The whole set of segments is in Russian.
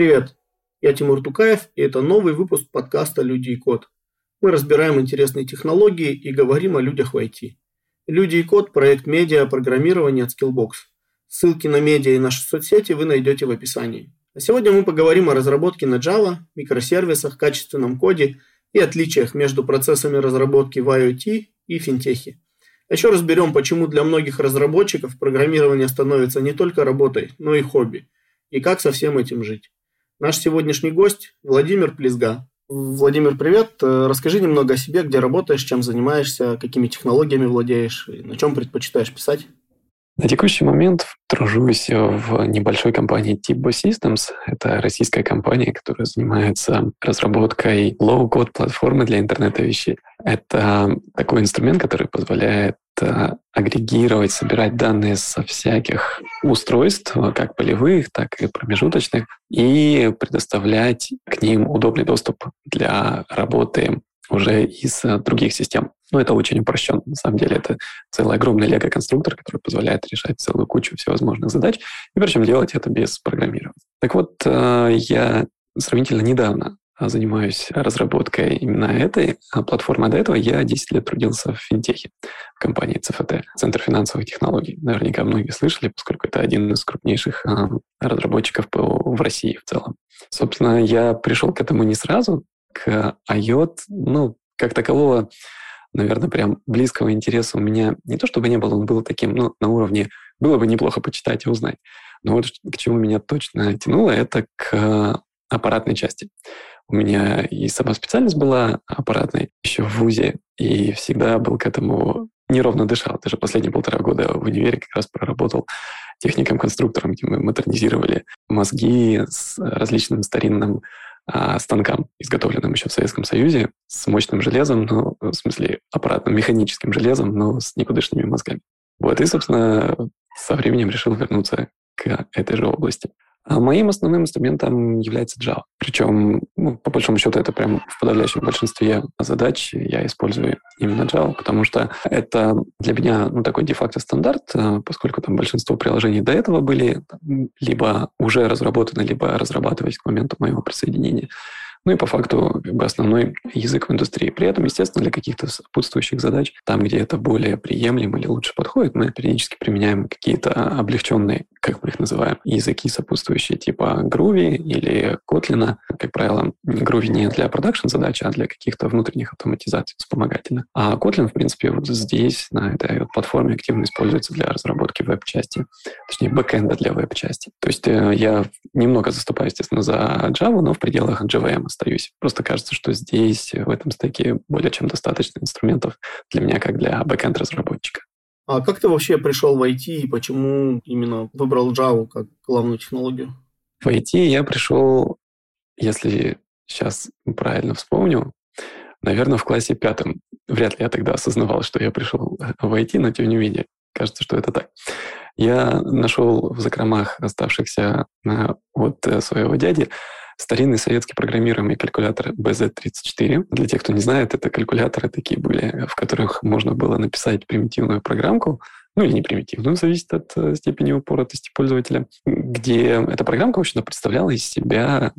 Привет, я Тимур Тукаев, и это новый выпуск подкаста «Люди и код». Мы разбираем интересные технологии и говорим о людях в IT. «Люди и код» – проект медиа программирования от Skillbox. Ссылки на медиа и наши соцсети вы найдете в описании. А сегодня мы поговорим о разработке на Java, микросервисах, качественном коде и отличиях между процессами разработки в IoT и финтехе. Еще разберем, почему для многих разработчиков программирование становится не только работой, но и хобби, и как со всем этим жить. Наш сегодняшний гость – Владимир Плизга. Владимир, привет. Расскажи немного о себе, где работаешь, чем занимаешься, какими технологиями владеешь, на чем предпочитаешь писать. На текущий момент тружусь в небольшой компании Tibbo Systems. Это российская компания, которая занимается разработкой low-code платформы для интернета вещей. Это такой инструмент, который позволяет э, агрегировать, собирать данные со всяких устройств, как полевых, так и промежуточных, и предоставлять к ним удобный доступ для работы уже из э, других систем. Но это очень упрощенно. На самом деле это целый огромный лего-конструктор, который позволяет решать целую кучу всевозможных задач, и причем делать это без программирования. Так вот, э, я сравнительно недавно занимаюсь разработкой именно этой а платформы. А до этого я 10 лет трудился в финтехе, в компании ЦФТ, Центр финансовых технологий. Наверняка многие слышали, поскольку это один из крупнейших а, разработчиков в России в целом. Собственно, я пришел к этому не сразу, к IOT, ну, как такового, наверное, прям близкого интереса у меня не то чтобы не было, он был таким, ну, на уровне было бы неплохо почитать и узнать. Но вот к чему меня точно тянуло, это к аппаратной части. У меня и сама специальность была аппаратной еще в ВУЗе, и всегда был к этому неровно дышал. Даже последние полтора года в универе как раз проработал техником-конструктором, где мы модернизировали мозги с различным старинным а, станкам, изготовленным еще в Советском Союзе, с мощным железом, ну, в смысле, аппаратным механическим железом, но с никудышными мозгами. Вот, и, собственно, со временем решил вернуться к этой же области. А моим основным инструментом является Java. Причем, ну, по большому счету, это прям в подавляющем большинстве задач я использую именно Java, потому что это для меня ну, такой де-факто стандарт, э, поскольку там большинство приложений до этого были либо уже разработаны, либо разрабатывались к моменту моего присоединения. Ну и по факту как бы основной язык в индустрии. При этом, естественно, для каких-то сопутствующих задач, там, где это более приемлемо или лучше подходит, мы периодически применяем какие-то облегченные, как мы их называем, языки сопутствующие типа Groovy или Kotlin. Как правило, Groovy не для продакшн задач, а для каких-то внутренних автоматизаций вспомогательных. А Kotlin, в принципе, вот здесь, на этой платформе активно используется для разработки веб-части, точнее, бэкэнда для веб-части. То есть э, я немного заступаю, естественно, за Java, но в пределах JVM остаюсь. Просто кажется, что здесь, в этом стеке, более чем достаточно инструментов для меня, как для бэкэнд-разработчика. А как ты вообще пришел в IT и почему именно выбрал Java как главную технологию? В IT я пришел, если сейчас правильно вспомню, наверное, в классе пятом. Вряд ли я тогда осознавал, что я пришел в IT, но тем не менее, кажется, что это так. Я нашел в закромах оставшихся э, от э, своего дяди старинный советский программируемый калькулятор BZ34. Для тех, кто не знает, это калькуляторы такие были, в которых можно было написать примитивную программку, ну или не примитивную, зависит от э, степени упоротости пользователя, где эта программка, в общем-то, представляла из себя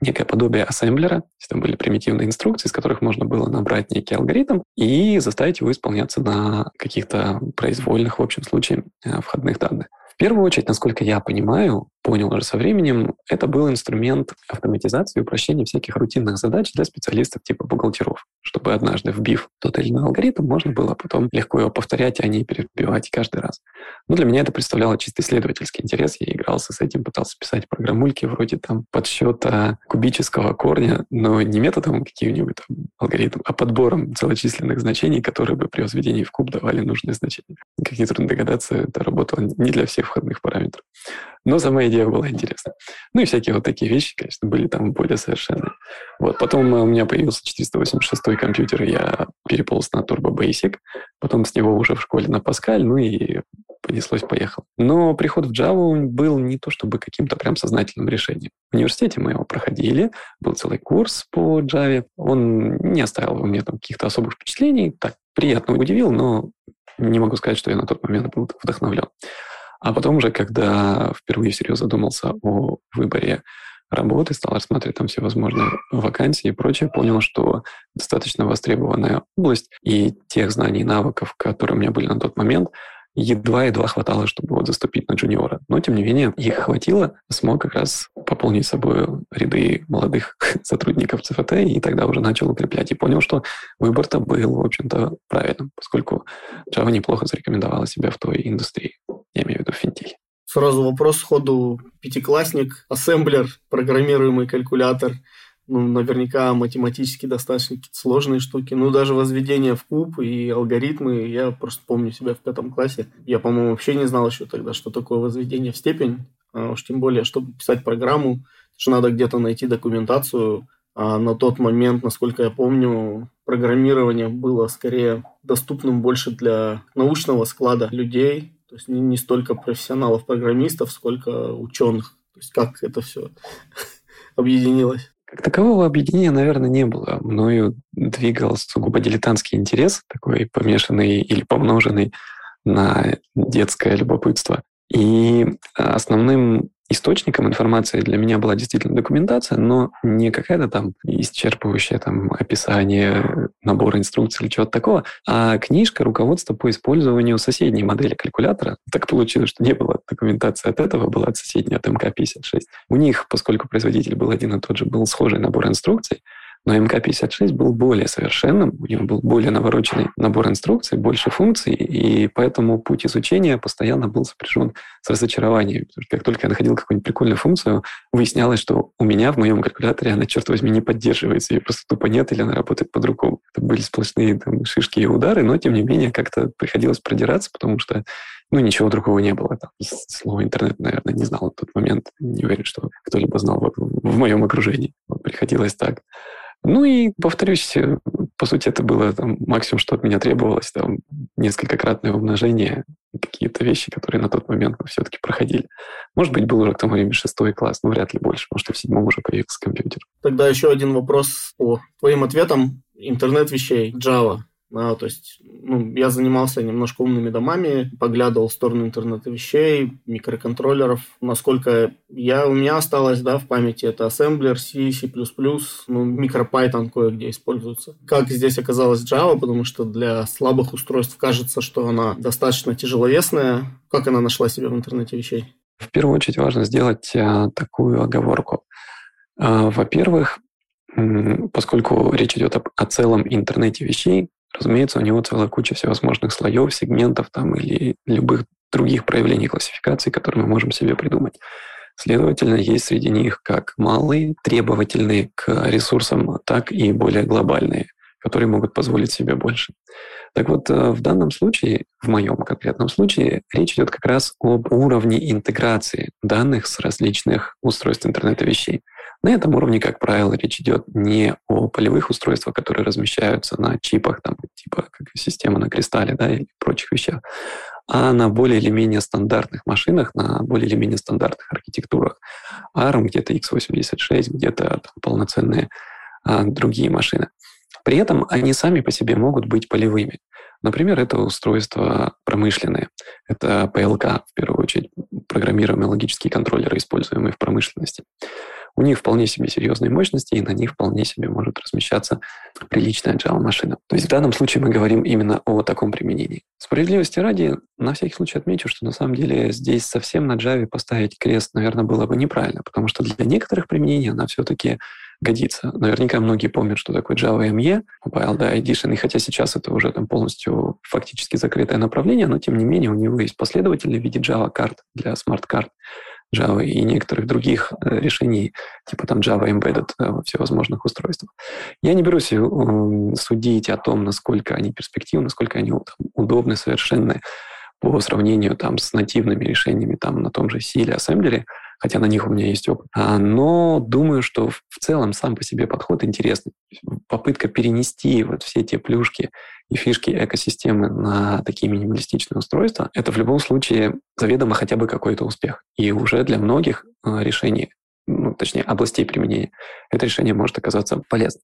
некое подобие ассемблера. Там были примитивные инструкции, из которых можно было набрать некий алгоритм и заставить его исполняться на каких-то произвольных, в общем случае, э, входных данных. В первую очередь, насколько я понимаю, понял уже со временем, это был инструмент автоматизации и упрощения всяких рутинных задач для специалистов типа бухгалтеров, чтобы однажды вбив тот или иной алгоритм, можно было потом легко его повторять, а не перебивать каждый раз. Но для меня это представляло чисто исследовательский интерес. Я игрался с этим, пытался писать программульки вроде там подсчета кубического корня, но не методом каким-нибудь там алгоритм, а подбором целочисленных значений, которые бы при возведении в куб давали нужные значения. Как нетрудно догадаться, это работало не для всех входных параметров. Но сама идея была интересна. Ну и всякие вот такие вещи, конечно, были там более совершенные. Вот. Потом у меня появился 486 компьютер, и я переполз на Turbo Basic, потом с него уже в школе на Pascal, ну и понеслось, поехал. Но приход в Java был не то чтобы каким-то прям сознательным решением. В университете мы его проходили, был целый курс по Java. Он не оставил во мне там каких-то особых впечатлений, так приятно удивил, но не могу сказать, что я на тот момент был вдохновлен. А потом уже, когда впервые всерьез задумался о выборе работы, стал рассматривать там все возможные вакансии и прочее, понял, что достаточно востребованная область, и тех знаний и навыков, которые у меня были на тот момент, едва-едва хватало, чтобы вот заступить на джуниора. Но, тем не менее, их хватило, смог как раз пополнить собой ряды молодых сотрудников ЦФТ, и тогда уже начал укреплять. И понял, что выбор-то был, в общем-то, правильным, поскольку Java неплохо зарекомендовала себя в той индустрии. Я имею в виду в финтехе. Сразу вопрос сходу. Пятиклассник, ассемблер, программируемый калькулятор – ну, наверняка математически достаточно сложные штуки. Ну, даже возведение в куб и алгоритмы, я просто помню себя в пятом классе. Я, по-моему, вообще не знал еще тогда, что такое возведение в степень. А уж тем более, чтобы писать программу, что надо где-то найти документацию. А на тот момент, насколько я помню, программирование было скорее доступным больше для научного склада людей, то есть не, не столько профессионалов-программистов, сколько ученых. То есть как это все объединилось. Как такового объединения, наверное, не было. Мною двигал сугубо дилетантский интерес, такой помешанный или помноженный на детское любопытство. И основным источником информации для меня была действительно документация, но не какая-то там исчерпывающая там описание, набор инструкций или чего-то такого, а книжка, руководство по использованию соседней модели калькулятора. Так получилось, что не было документации от этого, была от соседней, от МК-56. У них, поскольку производитель был один и тот же, был схожий набор инструкций, но МК-56 был более совершенным, у него был более навороченный набор инструкций, больше функций, и поэтому путь изучения постоянно был сопряжен с разочарованием. Потому что как только я находил какую-нибудь прикольную функцию, выяснялось, что у меня в моем калькуляторе она, черт возьми, не поддерживается, ее просто тупо нет, или она работает по-другому. Это были сплошные там, шишки и удары, но, тем не менее, как-то приходилось продираться, потому что ну, ничего другого не было. Там, слово интернет, наверное, не знал в тот момент. Не уверен, что кто-либо знал в, в моем окружении. Вот, приходилось так. Ну и, повторюсь, э, по сути, это было там, максимум, что от меня требовалось, там, несколькократное умножение, какие-то вещи, которые на тот момент мы все-таки проходили. Может быть, был уже к тому времени шестой класс, но вряд ли больше, может, и в седьмом уже появился компьютер. Тогда еще один вопрос по твоим ответам. Интернет вещей, Java. Да, то есть ну, я занимался немножко умными домами, поглядывал в сторону интернета вещей, микроконтроллеров. Насколько я, у меня осталось да, в памяти, это ассемблер, C, C++, ну, микропython кое-где используется. Как здесь оказалась Java, потому что для слабых устройств кажется, что она достаточно тяжеловесная. Как она нашла себя в интернете вещей? В первую очередь важно сделать а, такую оговорку. А, во-первых, поскольку речь идет о целом интернете вещей, Разумеется, у него целая куча всевозможных слоев, сегментов там или любых других проявлений классификации, которые мы можем себе придумать. Следовательно, есть среди них как малые, требовательные к ресурсам, так и более глобальные, которые могут позволить себе больше. Так вот, э, в данном случае, в моем конкретном случае, речь идет как раз об уровне интеграции данных с различных устройств интернета вещей. На этом уровне, как правило, речь идет не о полевых устройствах, которые размещаются на чипах, там, типа как система на кристалле да, или прочих вещах, а на более или менее стандартных машинах, на более или менее стандартных архитектурах. ARM, где-то x86, где-то полноценные а, другие машины. При этом они сами по себе могут быть полевыми. Например, это устройства промышленные. Это PLK, в первую очередь, программируемые логические контроллеры, используемые в промышленности. У них вполне себе серьезные мощности, и на них вполне себе может размещаться приличная Java-машина. То есть в данном случае мы говорим именно о таком применении. Справедливости ради, на всякий случай отмечу, что на самом деле здесь совсем на Java поставить крест, наверное, было бы неправильно, потому что для некоторых применений она все-таки годится. Наверняка многие помнят, что такое Java ME, Mobile да, Edition, и хотя сейчас это уже там полностью фактически закрытое направление, но тем не менее у него есть последователи в виде Java Card для смарт-карт. Java и некоторых других э, решений, типа там Java Embedded э, во всевозможных устройствах. Я не берусь э, судить о том, насколько они перспективны, насколько они удобны, совершенны по сравнению там, с нативными решениями там, на том же C или Assembly, хотя на них у меня есть опыт. А, но думаю, что в целом сам по себе подход интересный. Попытка перенести вот все те плюшки и фишки экосистемы на такие минималистичные устройства, это в любом случае заведомо хотя бы какой-то успех. И уже для многих а, решений, ну, точнее, областей применения, это решение может оказаться полезным.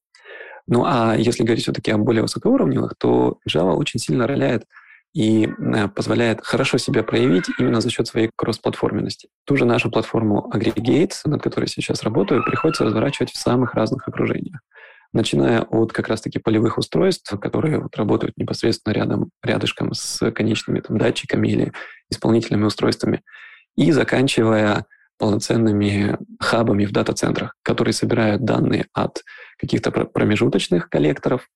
Ну а если говорить все-таки о более высокоуровневых, то Java очень сильно роляет и э, позволяет хорошо себя проявить именно за счет своей кроссплатформенности. Ту же нашу платформу Aggregate, над которой сейчас работаю, приходится разворачивать в самых разных окружениях начиная от как раз-таки полевых устройств, которые вот работают непосредственно рядом, рядышком с конечными там, датчиками или исполнительными устройствами, и заканчивая полноценными хабами в дата-центрах, которые собирают данные от каких-то промежуточных коллекторов,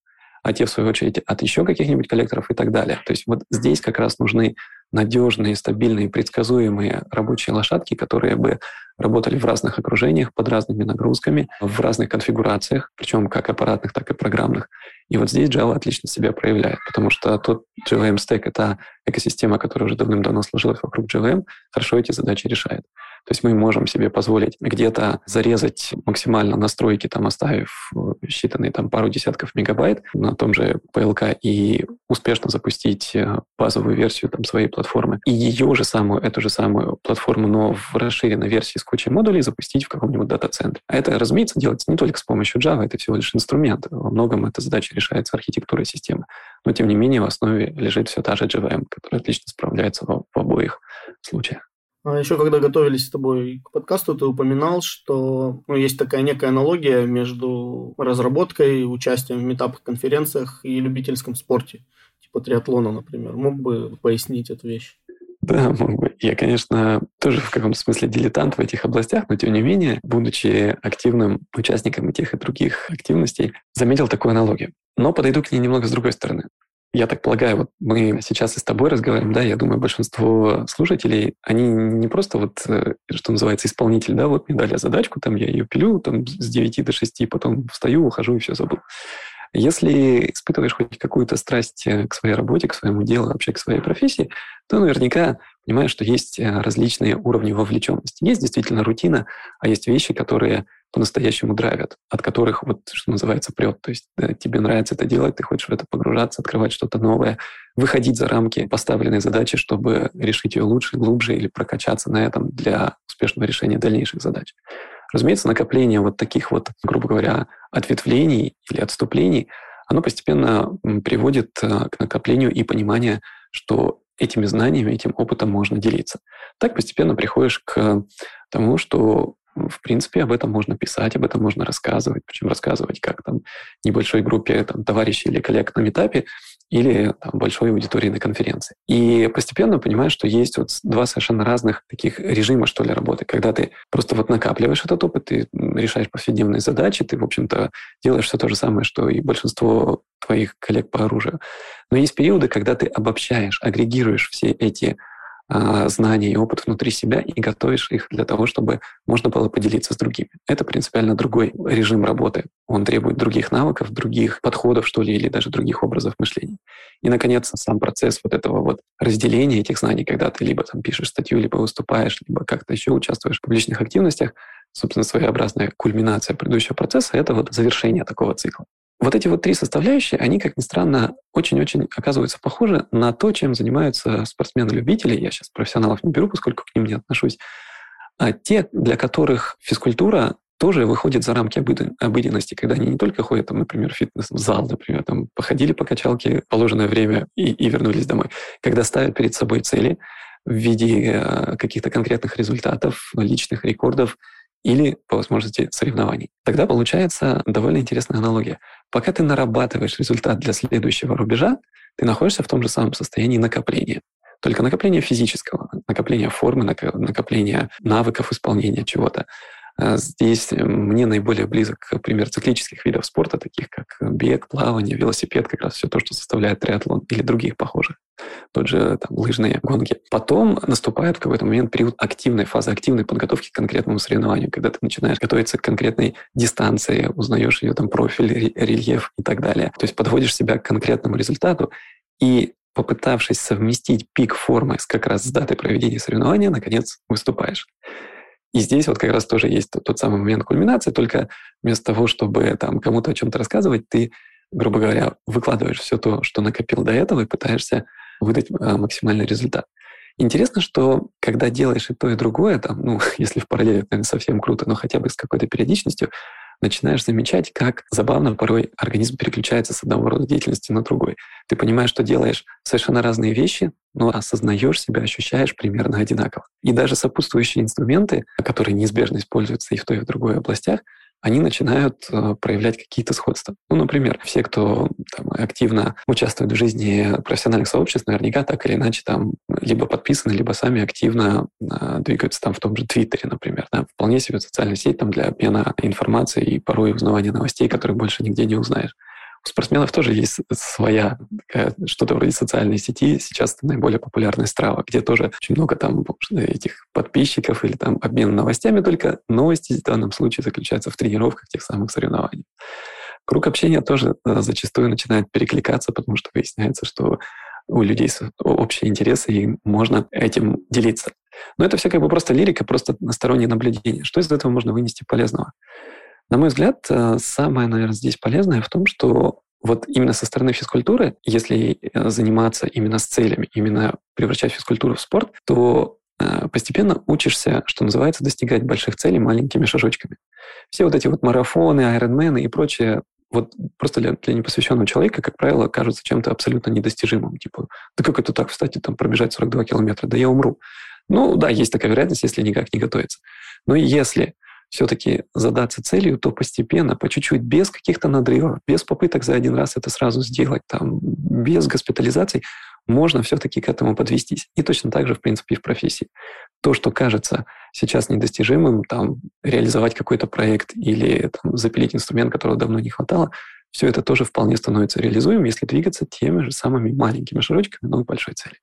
а те, в свою очередь, от еще каких-нибудь коллекторов и так далее. То есть вот здесь как раз нужны надежные, стабильные, предсказуемые рабочие лошадки, которые бы работали в разных окружениях, под разными нагрузками, в разных конфигурациях, причем как аппаратных, так и программных. И вот здесь Java отлично себя проявляет, потому что тот JVM Stack — это экосистема, которая уже давным-давно сложилась вокруг JVM, хорошо эти задачи решает. То есть мы можем себе позволить где-то зарезать максимально настройки, там, оставив считанные там, пару десятков мегабайт на том же PLK и успешно запустить э, базовую версию там, своей платформы. И ее же самую, эту же самую платформу, но в расширенной версии с кучей модулей запустить в каком-нибудь дата-центре. А это, разумеется, делается не только с помощью Java, это всего лишь инструмент. Во многом эта задача решается архитектурой системы. Но, тем не менее, в основе лежит все та же JVM, которая отлично справляется в, в обоих случаях. А еще когда готовились с тобой к подкасту, ты упоминал, что ну, есть такая некая аналогия между разработкой, участием в метапах, конференциях и любительском спорте, типа триатлона, например. Мог бы пояснить эту вещь? Да, мог бы. Я, конечно, тоже в каком-то смысле дилетант в этих областях, но тем не менее, будучи активным участником и тех, и других активностей, заметил такую аналогию. Но подойду к ней немного с другой стороны. Я так полагаю, вот мы сейчас и с тобой разговариваем, да, я думаю, большинство слушателей, они не просто вот, э, что называется, исполнитель, да, вот мне дали задачку, там я ее пилю там с 9 до 6, потом встаю, ухожу и все забыл. Если испытываешь хоть какую-то страсть э, к своей работе, к своему делу, вообще к своей профессии, то наверняка понимаешь, что есть э, различные уровни вовлеченности. Есть действительно рутина, а есть вещи, которые по-настоящему драйвят, от которых, вот, что называется, прет. То есть да, тебе нравится это делать, ты хочешь в это погружаться, открывать что-то новое, выходить за рамки поставленной задачи, чтобы решить ее лучше, глубже или прокачаться на этом для успешного решения дальнейших задач. Разумеется, накопление вот таких вот, грубо говоря, ответвлений или отступлений, оно постепенно приводит э, к накоплению и пониманию, что этими знаниями, этим опытом можно делиться. Так постепенно приходишь к тому, что в принципе, об этом можно писать, об этом можно рассказывать, причем рассказывать как там небольшой группе там, товарищей или коллег на метапе, или там, большой аудитории на конференции. И постепенно понимаешь, что есть вот два совершенно разных таких режима, что ли, работы. Когда ты просто вот накапливаешь этот опыт, ты решаешь повседневные задачи, ты, в общем-то, делаешь все то же самое, что и большинство твоих коллег по оружию. Но есть периоды, когда ты обобщаешь, агрегируешь все эти а, знания и опыт внутри себя и готовишь их для того, чтобы можно было поделиться с другими. Это принципиально другой режим работы. Он требует других навыков, других подходов, что ли, или даже других образов мышления. И, наконец, сам процесс вот этого вот разделения этих знаний, когда ты либо там пишешь статью, либо выступаешь, либо как-то еще участвуешь в публичных активностях, собственно, своеобразная кульминация предыдущего процесса — это вот завершение такого цикла. Вот эти вот три составляющие, они, как ни странно, очень-очень оказываются похожи на то, чем занимаются спортсмены-любители. Я сейчас профессионалов не беру, поскольку к ним не отношусь. А те, для которых физкультура тоже выходит за рамки обыденности, когда они не только ходят, там, например, в фитнес-зал, например, там, походили по качалке положенное время и, и вернулись домой. Когда ставят перед собой цели в виде э, каких-то конкретных результатов, личных рекордов, или, по возможности, соревнований. Тогда получается довольно интересная аналогия. Пока ты нарабатываешь результат для следующего рубежа, ты находишься в том же самом состоянии накопления. Только накопление физического, накопление формы, накопление навыков исполнения чего-то. А здесь мне наиболее близок пример циклических видов спорта, таких как бег, плавание, велосипед, как раз все то, что составляет триатлон или других похожих. Тот же там, лыжные гонки. Потом наступает в какой-то момент период активной фазы, активной подготовки к конкретному соревнованию, когда ты начинаешь готовиться к конкретной дистанции, узнаешь ее там профиль, рельеф и так далее. То есть подводишь себя к конкретному результату и попытавшись совместить пик формы с как раз с датой проведения соревнования, наконец выступаешь. И здесь вот как раз тоже есть тот, тот самый момент кульминации, только вместо того, чтобы там кому-то о чем-то рассказывать, ты, грубо говоря, выкладываешь все то, что накопил до этого, и пытаешься выдать а, максимальный результат. Интересно, что когда делаешь и то, и другое, там, ну, если в параллели, это, наверное, совсем круто, но хотя бы с какой-то периодичностью, начинаешь замечать, как забавно порой организм переключается с одного рода деятельности на другой. Ты понимаешь, что делаешь совершенно разные вещи, но осознаешь себя, ощущаешь примерно одинаково. И даже сопутствующие инструменты, которые неизбежно используются и в той, и в другой областях, они начинают э, проявлять какие-то сходства. Ну, например, все, кто там, активно участвует в жизни профессиональных сообществ, наверняка так или иначе там либо подписаны, либо сами активно э, двигаются там в том же Твиттере, например. Да? Вполне себе социальная сеть там для обмена информацией и порой узнавания новостей, которые больше нигде не узнаешь. У спортсменов тоже есть своя что-то вроде социальной сети. Сейчас это наиболее популярная страва, где тоже очень много там этих подписчиков или там обмен новостями, только новости в данном случае заключаются в тренировках тех самых соревнований. Круг общения тоже э, зачастую начинает перекликаться, потому что выясняется, что у людей общие интересы, и можно этим делиться. Но это все как бы просто лирика, просто стороннее наблюдение. Что из этого можно вынести полезного? На мой взгляд, э, самое, наверное, здесь полезное в том, что вот именно со стороны физкультуры, если э, заниматься именно с целями, именно превращать физкультуру в спорт, то э, постепенно учишься, что называется, достигать больших целей маленькими шажочками. Все вот эти вот марафоны, айронмены и прочее, вот просто для, для непосвященного человека, как правило, кажутся чем-то абсолютно недостижимым. Типа, да как это так, кстати, там пробежать 42 километра? Да я умру. Ну да, есть такая вероятность, если никак не готовиться. Но если все-таки задаться целью, то постепенно, по чуть-чуть, без каких-то надрывов, без попыток за один раз это сразу сделать, там, без госпитализаций, можно все-таки к этому подвестись. И точно так же, в принципе, и в профессии. То, что кажется сейчас недостижимым, там, реализовать какой-то проект или там, запилить инструмент, которого давно не хватало, все это тоже вполне становится реализуемым, если двигаться теми же самыми маленькими шажочками, но большой цели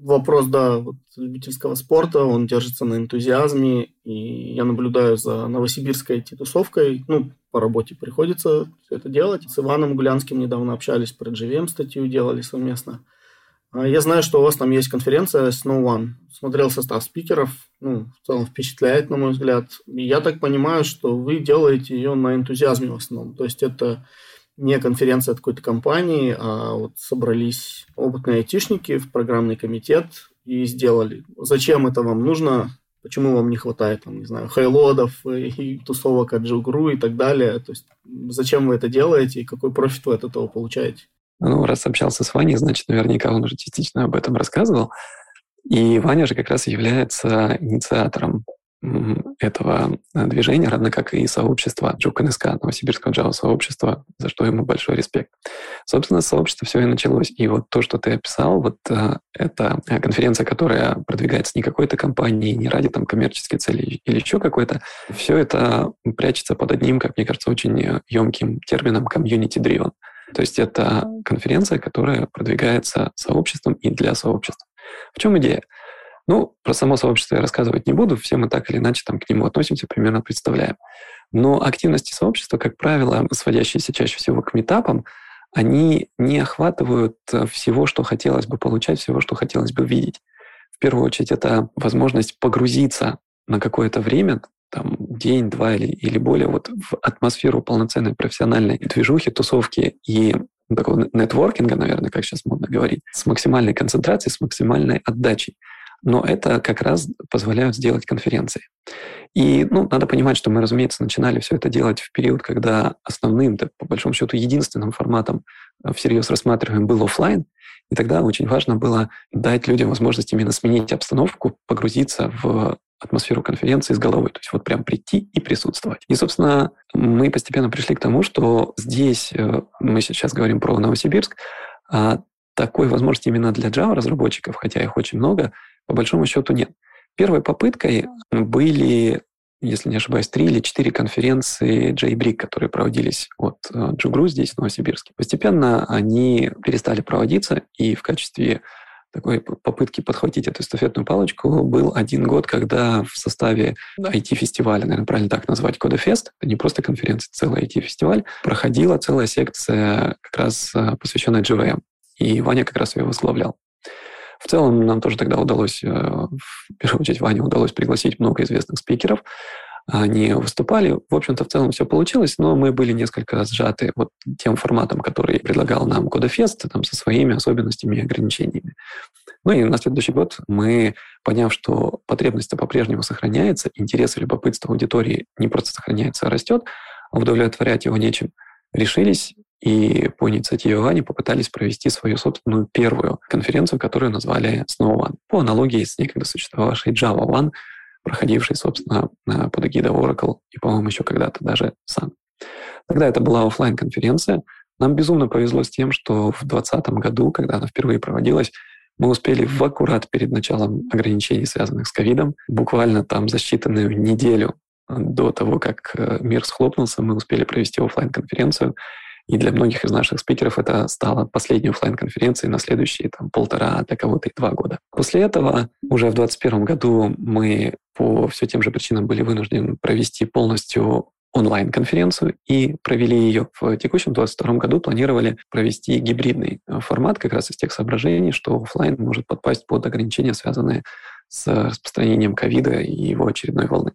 вопрос, да, вот, любительского спорта, он держится на энтузиазме, и я наблюдаю за новосибирской тусовкой, ну, по работе приходится все это делать. С Иваном Гулянским недавно общались, про GVM статью делали совместно. А я знаю, что у вас там есть конференция Snow One. Смотрел состав спикеров, ну, в целом впечатляет, на мой взгляд. И я так понимаю, что вы делаете ее на энтузиазме в основном. То есть это не конференция от какой-то компании, а вот собрались опытные айтишники в программный комитет и сделали. Зачем это вам нужно? Почему вам не хватает, там, не знаю, хайлодов и тусовок от Джугру и так далее? То есть зачем вы это делаете и какой профит вы от этого получаете? Ну, раз общался с Ваней, значит, наверняка он уже частично об этом рассказывал. И Ваня же как раз является инициатором этого э, движения, равно как и сообщества Джук НСК, Новосибирского Java сообщества, за что ему большой респект. Собственно, сообщество все и началось. И вот то, что ты описал, вот э, это конференция, которая продвигается не какой-то компанией, не ради там коммерческой цели или еще какой-то, все это прячется под одним, как мне кажется, очень емким термином community-driven. То есть это конференция, которая продвигается сообществом и для сообщества. В чем идея? Ну, про само сообщество я рассказывать не буду, все мы так или иначе там к нему относимся, примерно представляем. Но активности сообщества, как правило, сводящиеся чаще всего к метапам, они не охватывают э, всего, что хотелось бы получать, всего, что хотелось бы видеть. В первую очередь, это возможность погрузиться на какое-то время, там, день, два или, или более, вот в атмосферу полноценной профессиональной движухи, тусовки и такого нетворкинга, наверное, как сейчас модно говорить, с максимальной концентрацией, с максимальной отдачей. Но это как раз позволяют сделать конференции. И ну, надо понимать, что мы, разумеется, начинали все это делать в период, когда основным, да, по большому счету, единственным форматом э, всерьез рассматриваем был офлайн. И тогда очень важно было дать людям возможность именно сменить обстановку, погрузиться в атмосферу конференции с головой. То есть вот прям прийти и присутствовать. И, собственно, мы постепенно пришли к тому, что здесь, э, мы сейчас говорим про Новосибирск, а такой возможности именно для Java разработчиков, хотя их очень много, по большому счету нет. Первой попыткой были, если не ошибаюсь, три или четыре конференции JBrick, которые проводились от Джугру э, здесь, в Новосибирске. Постепенно они перестали проводиться, и в качестве такой попытки подхватить эту эстафетную палочку был один год, когда в составе IT-фестиваля, наверное, правильно так назвать, Кодефест, это не просто конференция, целый IT-фестиваль, проходила целая секция как раз э, посвященная JVM. И Ваня как раз ее возглавлял. В целом нам тоже тогда удалось, э, в первую очередь Ване удалось пригласить много известных спикеров. Они выступали. В общем-то, в целом все получилось, но мы были несколько сжаты вот тем форматом, который предлагал нам Кодефест, там, со своими особенностями и ограничениями. Ну и на следующий год мы, поняв, что потребность по-прежнему сохраняется, интерес и любопытство аудитории не просто сохраняется, а растет, а удовлетворять его нечем, решились и по инициативе Вани попытались провести свою собственную первую конференцию, которую назвали Snow One, по аналогии с некогда существовавшей Java One, проходившей, собственно, под эгидой Oracle и, по-моему, еще когда-то даже Sun. Тогда это была офлайн конференция. Нам безумно повезло с тем, что в 2020 году, когда она впервые проводилась, мы успели в аккурат перед началом ограничений, связанных с ковидом, буквально там за считанную неделю до того, как э, мир схлопнулся, мы успели провести офлайн конференцию и для многих из наших спикеров это стало последней офлайн конференцией на следующие там, полтора, для кого-то и два года. После этого уже в 2021 году мы по все тем же причинам были вынуждены провести полностью онлайн-конференцию и провели ее в текущем 2022 году, планировали провести гибридный э, формат как раз из тех соображений, что офлайн может подпасть под ограничения, связанные с распространением ковида и его очередной волны.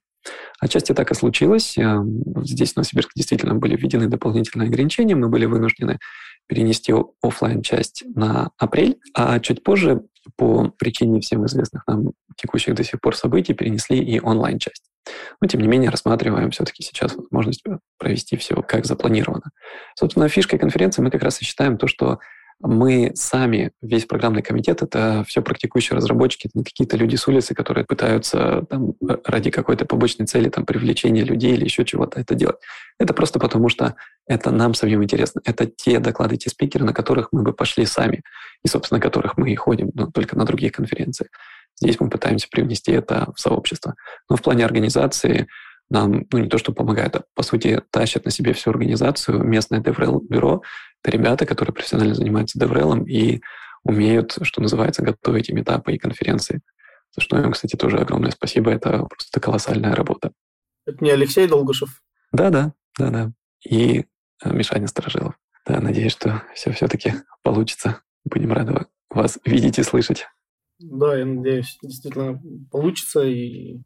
Отчасти так и случилось. Э, здесь в Новосибирске действительно были введены дополнительные ограничения. Мы были вынуждены перенести офлайн часть на апрель, а чуть позже по причине всем известных нам текущих до сих пор событий перенесли и онлайн-часть. Но, тем не менее, рассматриваем все-таки сейчас возможность провести все как запланировано. Собственно, фишкой конференции мы как раз и считаем то, что мы сами, весь программный комитет, это все практикующие разработчики, это не какие-то люди с улицы, которые пытаются там, ради какой-то побочной цели, там, привлечения людей или еще чего-то это делать. Это просто потому, что это нам самим интересно. Это те доклады, те спикеры, на которых мы бы пошли сами, и, собственно, которых мы и ходим, но только на других конференциях. Здесь мы пытаемся привнести это в сообщество. Но в плане организации нам ну, не то, что помогает, а по сути тащат на себе всю организацию. Местное DevRel-бюро — это ребята, которые профессионально занимаются DevRel и умеют, что называется, готовить и метапы, и конференции. За что им, кстати, тоже огромное спасибо. Это просто колоссальная работа. Это не Алексей Долгушев? Да-да, да-да. И э, Мишаня Сторожилов. Да, надеюсь, что все все-таки получится. Будем рады вас видеть и слышать. Да, я надеюсь, действительно получится. И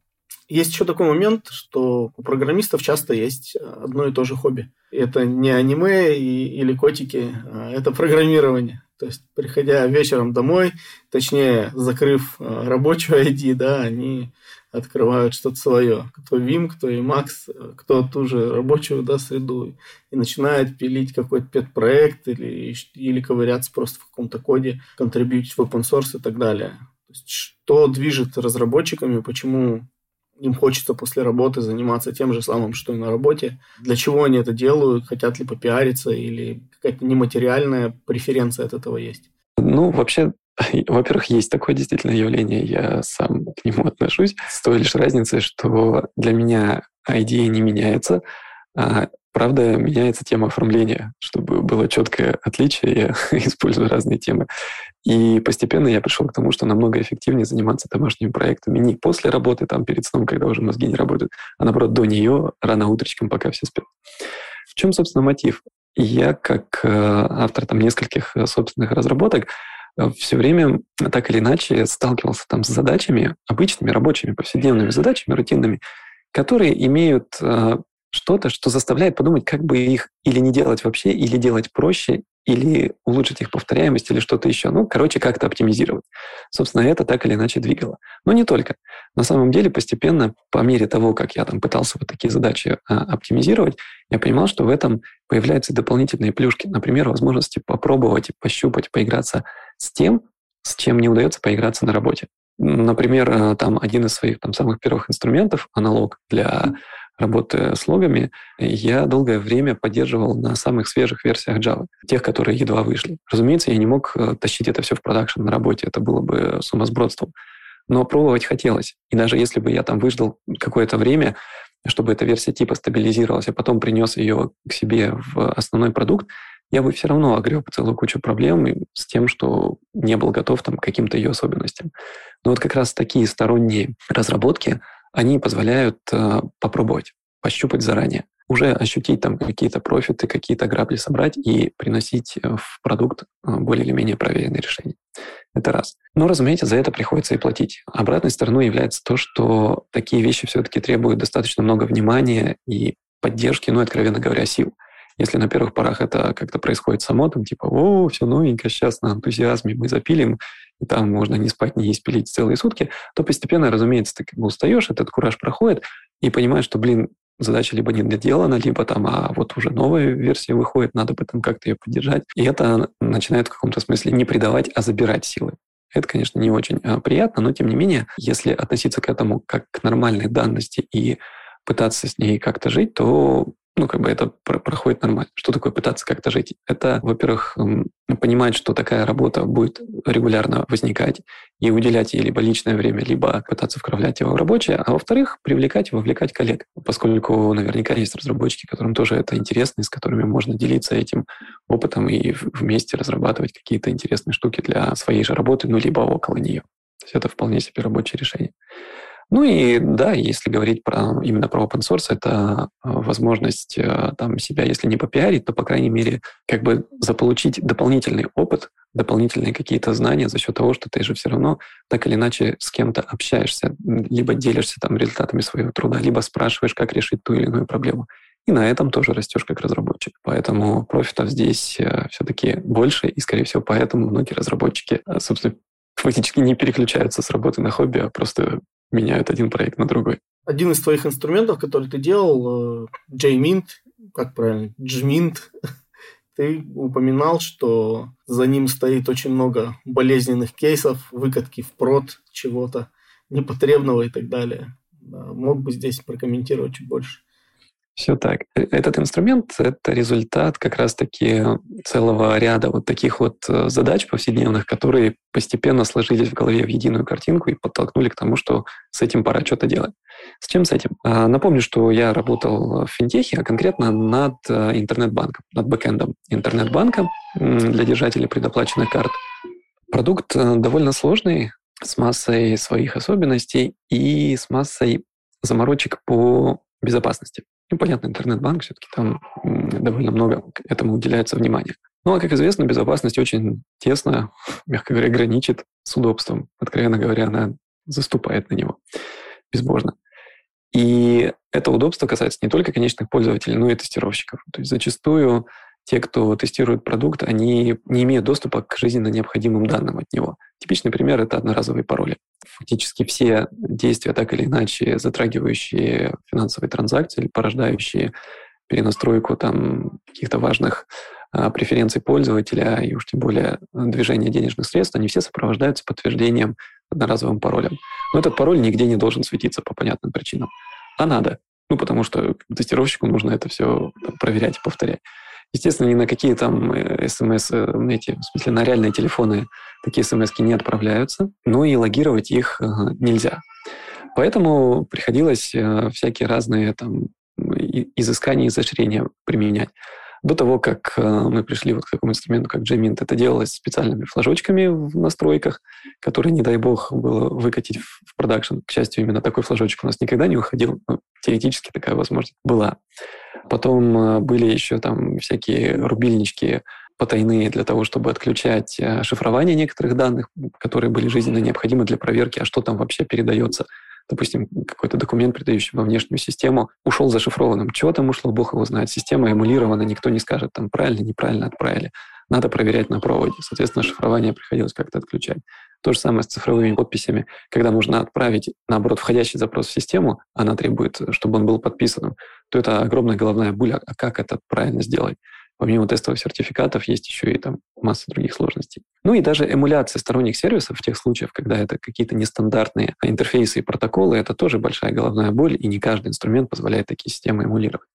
есть еще такой момент, что у программистов часто есть одно и то же хобби. Это не аниме и, или котики, а это программирование. То есть, приходя вечером домой, точнее, закрыв а, рабочую ID, да, они открывают что-то свое. Кто Vim, кто Emacs, кто ту же рабочую да, среду. И начинают пилить какой-то пет-проект или, или ковыряться просто в каком-то коде, контрибьютить в open source и так далее. То есть, что движет разработчиками, почему им хочется после работы заниматься тем же самым, что и на работе. Для чего они это делают? Хотят ли попиариться или какая-то нематериальная преференция от этого есть? Ну, вообще, во-первых, есть такое действительно явление, я сам к нему отношусь, с той лишь разницей, что для меня идея не меняется, а Правда, меняется тема оформления, чтобы было четкое отличие, я использую разные темы. И постепенно я пришел к тому, что намного эффективнее заниматься домашними проектами не после работы, там перед сном, когда уже мозги не работают, а наоборот до нее, рано утречком, пока все спят. В чем, собственно, мотив? Я, как э, автор там нескольких э, собственных разработок, э, все время так или иначе сталкивался там с задачами, обычными рабочими, повседневными задачами, рутинными, которые имеют что-то, что заставляет подумать, как бы их или не делать вообще, или делать проще, или улучшить их повторяемость, или что-то еще. Ну, короче, как-то оптимизировать. Собственно, это так или иначе двигало. Но не только. На самом деле, постепенно, по мере того, как я там пытался вот такие задачи а, оптимизировать, я понимал, что в этом появляются дополнительные плюшки. Например, возможности попробовать, пощупать, поиграться с тем, с чем не удается поиграться на работе. Например, э, там один из своих там, самых первых инструментов, аналог для работы с логами, я долгое время поддерживал на самых свежих версиях Java, тех, которые едва вышли. Разумеется, я не мог э, тащить это все в продакшн на работе, это было бы сумасбродством. Но пробовать хотелось. И даже если бы я там выждал какое-то время, чтобы эта версия типа стабилизировалась, а потом принес ее к себе в основной продукт, я бы все равно огреб целую кучу проблем с тем, что не был готов там, к каким-то ее особенностям. Но вот как раз такие сторонние разработки, они позволяют э, попробовать, пощупать заранее, уже ощутить там какие-то профиты, какие-то грабли собрать и приносить э, в продукт э, более или менее проверенные решения. Это раз. Но, разумеется, за это приходится и платить. Обратной стороной является то, что такие вещи все-таки требуют достаточно много внимания и поддержки, ну, откровенно говоря, сил. Если на первых порах это как-то происходит само, там типа, о, все новенько, сейчас на энтузиазме мы запилим, и там можно не спать, не есть, пилить целые сутки, то постепенно, разумеется, ты как бы устаешь, этот кураж проходит, и понимаешь, что, блин, задача либо не доделана, либо там, а вот уже новая версия выходит, надо бы там как-то ее поддержать. И это начинает в каком-то смысле не придавать, а забирать силы. Это, конечно, не очень а, приятно, но тем не менее, если относиться к этому как к нормальной данности и пытаться с ней как-то жить, то ну, как бы это проходит нормально. Что такое пытаться как-то жить? Это, во-первых, понимать, что такая работа будет регулярно возникать и уделять ей либо личное время, либо пытаться вкравлять его в рабочее, а во-вторых, привлекать и вовлекать коллег, поскольку наверняка есть разработчики, которым тоже это интересно, и с которыми можно делиться этим опытом и вместе разрабатывать какие-то интересные штуки для своей же работы, ну, либо около нее. То есть это вполне себе рабочее решение. Ну и да, если говорить про, именно про open source, это э, возможность э, там, себя, если не попиарить, то, по крайней мере, как бы заполучить дополнительный опыт, дополнительные какие-то знания за счет того, что ты же все равно так или иначе с кем-то общаешься, либо делишься там результатами своего труда, либо спрашиваешь, как решить ту или иную проблему. И на этом тоже растешь как разработчик. Поэтому профитов здесь э, все-таки больше, и, скорее всего, поэтому многие разработчики, собственно, фактически не переключаются с работы на хобби, а просто меняют один проект на другой. Один из твоих инструментов, который ты делал, э, JMint, как правильно, JMint, ты упоминал, что за ним стоит очень много болезненных кейсов, выкатки в прод чего-то непотребного и так далее. Мог бы здесь прокомментировать чуть больше? Все так. Э, этот инструмент — это результат как раз-таки целого ряда вот таких вот э, задач повседневных, которые постепенно сложились в голове в единую картинку и подтолкнули к тому, что с этим пора что-то делать. С чем с этим? А, напомню, что я работал в финтехе, а конкретно над э, интернет-банком, над бэкэндом интернет-банка для держателей предоплаченных карт. Продукт довольно сложный, с массой своих особенностей и с массой заморочек по безопасности. Ну, понятно, интернет-банк все-таки там довольно много этому уделяется внимания. Ну, а как известно, безопасность очень тесно, мягко говоря, граничит с удобством. Откровенно говоря, она заступает на него безбожно. И это удобство касается не только конечных пользователей, но и тестировщиков. То есть зачастую те, кто тестирует продукт, они не имеют доступа к жизненно необходимым данным от него. Типичный пример — это одноразовые пароли. Фактически все действия, так или иначе затрагивающие финансовые транзакции или порождающие перенастройку там, каких-то важных а, преференций пользователя и уж тем более движение денежных средств, они все сопровождаются подтверждением одноразовым паролем. Но этот пароль нигде не должен светиться по понятным причинам. А надо. Ну, потому что тестировщику нужно это все там, проверять и повторять. Естественно, ни на какие там э, смс, э, эти, в смысле, на реальные телефоны такие смс не отправляются, но и логировать их нельзя. Поэтому приходилось всякие разные там изыскания и изощрения применять. До того, как мы пришли вот к такому инструменту, как JMint, это делалось специальными флажочками в настройках, которые, не дай бог, было выкатить в продакшн. К счастью, именно такой флажочек у нас никогда не выходил. Но теоретически такая возможность была. Потом э, были еще там всякие рубильнички потайные для того, чтобы отключать э, шифрование некоторых данных, которые были жизненно необходимы для проверки, а что там вообще передается. Допустим, какой-то документ, передающий во внешнюю систему, ушел зашифрованным. Чего там ушло, бог его знает. Система эмулирована, никто не скажет, там правильно, неправильно отправили. Надо проверять на проводе. Соответственно, шифрование приходилось как-то отключать. То же самое с цифровыми подписями. Когда нужно отправить, наоборот, входящий запрос в систему, она требует, чтобы он был подписанным, то это огромная головная боль. А как это правильно сделать? Помимо тестовых сертификатов есть еще и там масса других сложностей. Ну и даже эмуляция сторонних сервисов в тех случаях, когда это какие-то нестандартные интерфейсы и протоколы, это тоже большая головная боль, и не каждый инструмент позволяет такие системы эмулировать.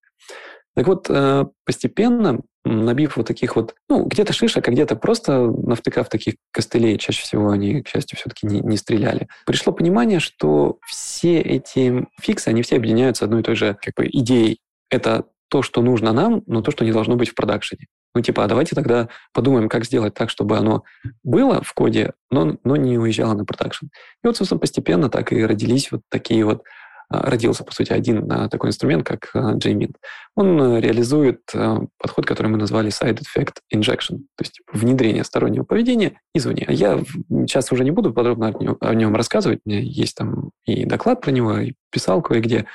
Так вот, э, постепенно, набив вот таких вот, ну, где-то шишек, а где-то просто навтыкав таких костылей, чаще всего они, к счастью, все-таки не, не стреляли, пришло понимание, что все эти фиксы, они все объединяются одной и той же как бы, идеей. Это то, что нужно нам, но то, что не должно быть в продакшене. Ну, типа, а давайте тогда подумаем, как сделать так, чтобы оно было в коде, но, но не уезжало на продакшн. И вот, собственно, постепенно так и родились вот такие вот а, родился, по сути, один а, такой инструмент, как а, JMint. Он реализует подход, который мы назвали Side Effect Injection, то есть типа, внедрение стороннего поведения извне. Я сейчас уже не буду подробно о нем, о нем рассказывать, у меня есть там и доклад про него, и писал кое-где.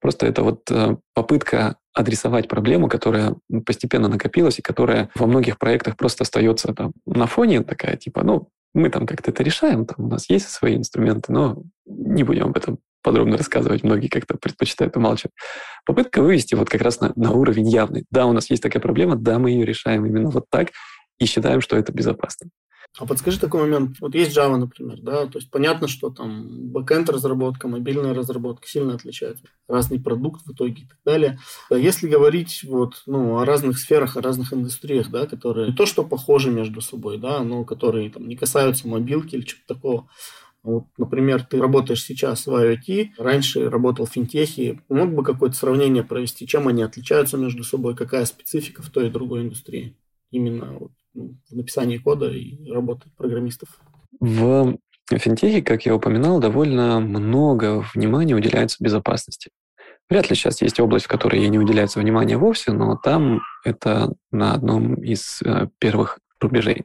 Просто это вот попытка адресовать проблему, которая постепенно накопилась и которая во многих проектах просто остается там на фоне такая, типа, ну, мы там как-то это решаем, там у нас есть свои инструменты, но не будем об этом подробно рассказывать, многие как-то предпочитают умалчивать. Попытка вывести вот как раз на, на уровень явный. Да, у нас есть такая проблема, да, мы ее решаем именно вот так и считаем, что это безопасно. А подскажи такой момент. Вот есть Java, например, да, то есть понятно, что там бэкэнд разработка, мобильная разработка сильно отличаются. Разный продукт в итоге и так далее. А если говорить вот, ну, о разных сферах, о разных индустриях, да, которые не то, что похожи между собой, да, но которые там не касаются мобилки или чего-то такого. Вот, например, ты работаешь сейчас в IoT, раньше работал в финтехе. Мог бы какое-то сравнение провести, чем они отличаются между собой, какая специфика в той и другой индустрии? Именно вот в написании кода и работы программистов? В финтехе, как я упоминал, довольно много внимания уделяется безопасности. Вряд ли сейчас есть область, в которой ей не уделяется внимания вовсе, но там это на одном из э, первых рубежей.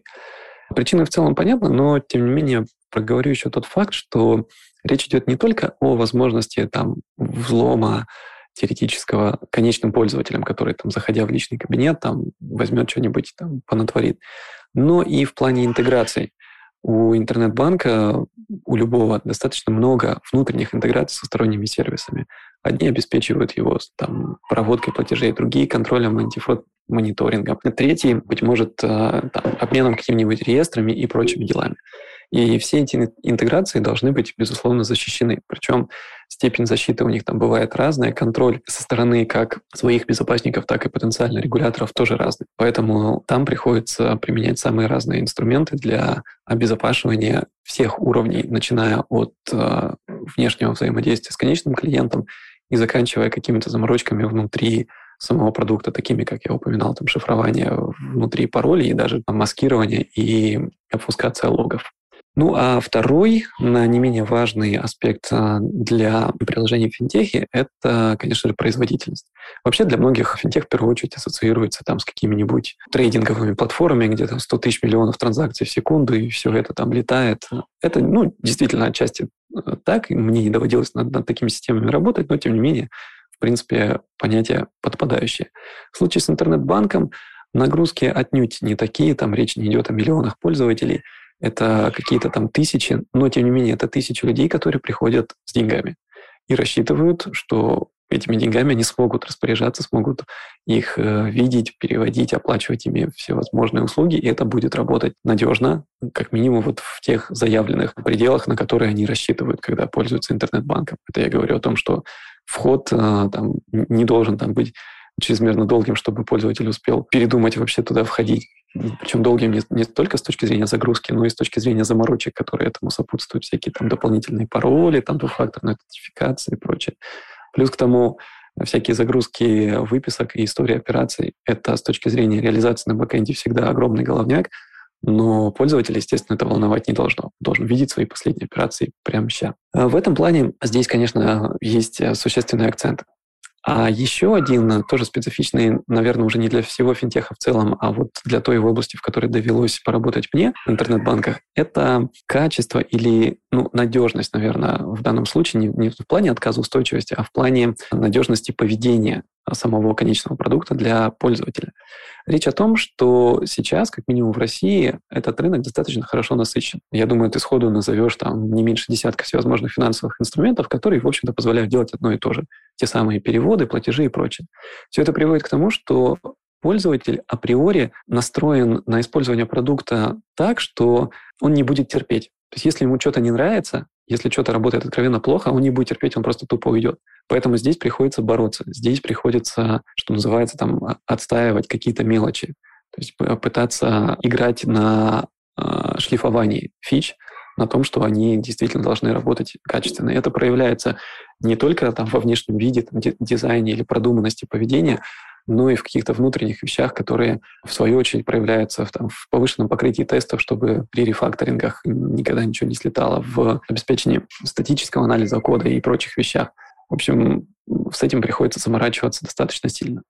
Причины в целом понятны, но тем не менее проговорю еще тот факт, что речь идет не только о возможности там, взлома теоретического конечным пользователям, который, там, заходя в личный кабинет, там, возьмет что-нибудь, там, понатворит. Но и в плане интеграции. У интернет-банка, у любого, достаточно много внутренних интеграций со сторонними сервисами. Одни обеспечивают его там, проводкой платежей, другие — контролем антифрод мониторингом. Третий, быть может, э, там, обменом какими-нибудь реестрами и прочими делами. И все эти интеграции должны быть, безусловно, защищены. Причем степень защиты у них там бывает разная, контроль со стороны как своих безопасников, так и потенциально регуляторов тоже разный. Поэтому там приходится применять самые разные инструменты для обезопашивания всех уровней, начиная от э, внешнего взаимодействия с конечным клиентом и заканчивая какими-то заморочками внутри самого продукта, такими, как я упоминал, там шифрование внутри паролей и даже там, маскирование и обфускация логов. Ну а второй, не менее важный аспект а, для приложений в финтехе — это, конечно же, производительность. Вообще для многих финтех в первую очередь ассоциируется там с какими-нибудь трейдинговыми платформами, где там 100 тысяч миллионов транзакций в секунду, и все это там летает. Это, ну, действительно, отчасти э, так. Мне не доводилось над, над такими системами работать, но тем не менее, в принципе, понятие подпадающее. В случае с интернет-банком нагрузки отнюдь не такие, там речь не идет о миллионах пользователей — это какие-то там тысячи, но тем не менее это тысячи людей, которые приходят с деньгами и рассчитывают, что этими деньгами они смогут распоряжаться, смогут их э, видеть, переводить, оплачивать ими все возможные услуги, и это будет работать надежно, как минимум вот в тех заявленных пределах, на которые они рассчитывают, когда пользуются интернет-банком. Это я говорю о том, что вход э, там не должен там быть чрезмерно долгим, чтобы пользователь успел передумать вообще туда входить. Причем долгим не, не только с точки зрения загрузки, но и с точки зрения заморочек, которые этому сопутствуют, всякие там дополнительные пароли, там двухфакторная аутентификация и прочее. Плюс к тому, всякие загрузки выписок и истории операций. Это с точки зрения реализации на бэкэнде всегда огромный головняк, но пользователь, естественно, это волновать не должно. Должен видеть свои последние операции прямо сейчас. В этом плане здесь, конечно, есть существенный акцент. А еще один, э, тоже специфичный, наверное, уже не для всего финтеха в целом, а вот для той области, в которой довелось поработать мне в интернет-банках, это качество или ну, надежность, наверное, в данном случае, не, не в плане отказоустойчивости, а в плане надежности поведения самого конечного продукта для пользователя. Речь о том, что сейчас, как минимум в России, этот рынок достаточно хорошо насыщен. Я думаю, ты сходу назовешь там не меньше десятка всевозможных финансовых инструментов, которые, в общем-то, позволяют делать одно и то же. Те самые переводы, платежи и прочее. Все это приводит к тому, что пользователь априори настроен на использование продукта так, что он не будет терпеть. То есть если ему что-то не нравится, если что-то работает откровенно плохо, он не будет терпеть, он просто тупо уйдет. Поэтому здесь приходится бороться. Здесь приходится, что называется, там, а, отстаивать какие-то мелочи. То есть пытаться играть на э, шлифовании фич, на том, что они действительно должны работать качественно. И это проявляется не только там, во внешнем виде, там, дизайне или продуманности поведения, но и в каких-то внутренних вещах, которые, в свою очередь, проявляются в, там, в повышенном покрытии тестов, чтобы при рефакторингах никогда ничего не слетало, в обеспечении статического анализа кода и прочих вещах. В общем, с этим приходится заморачиваться достаточно сильно.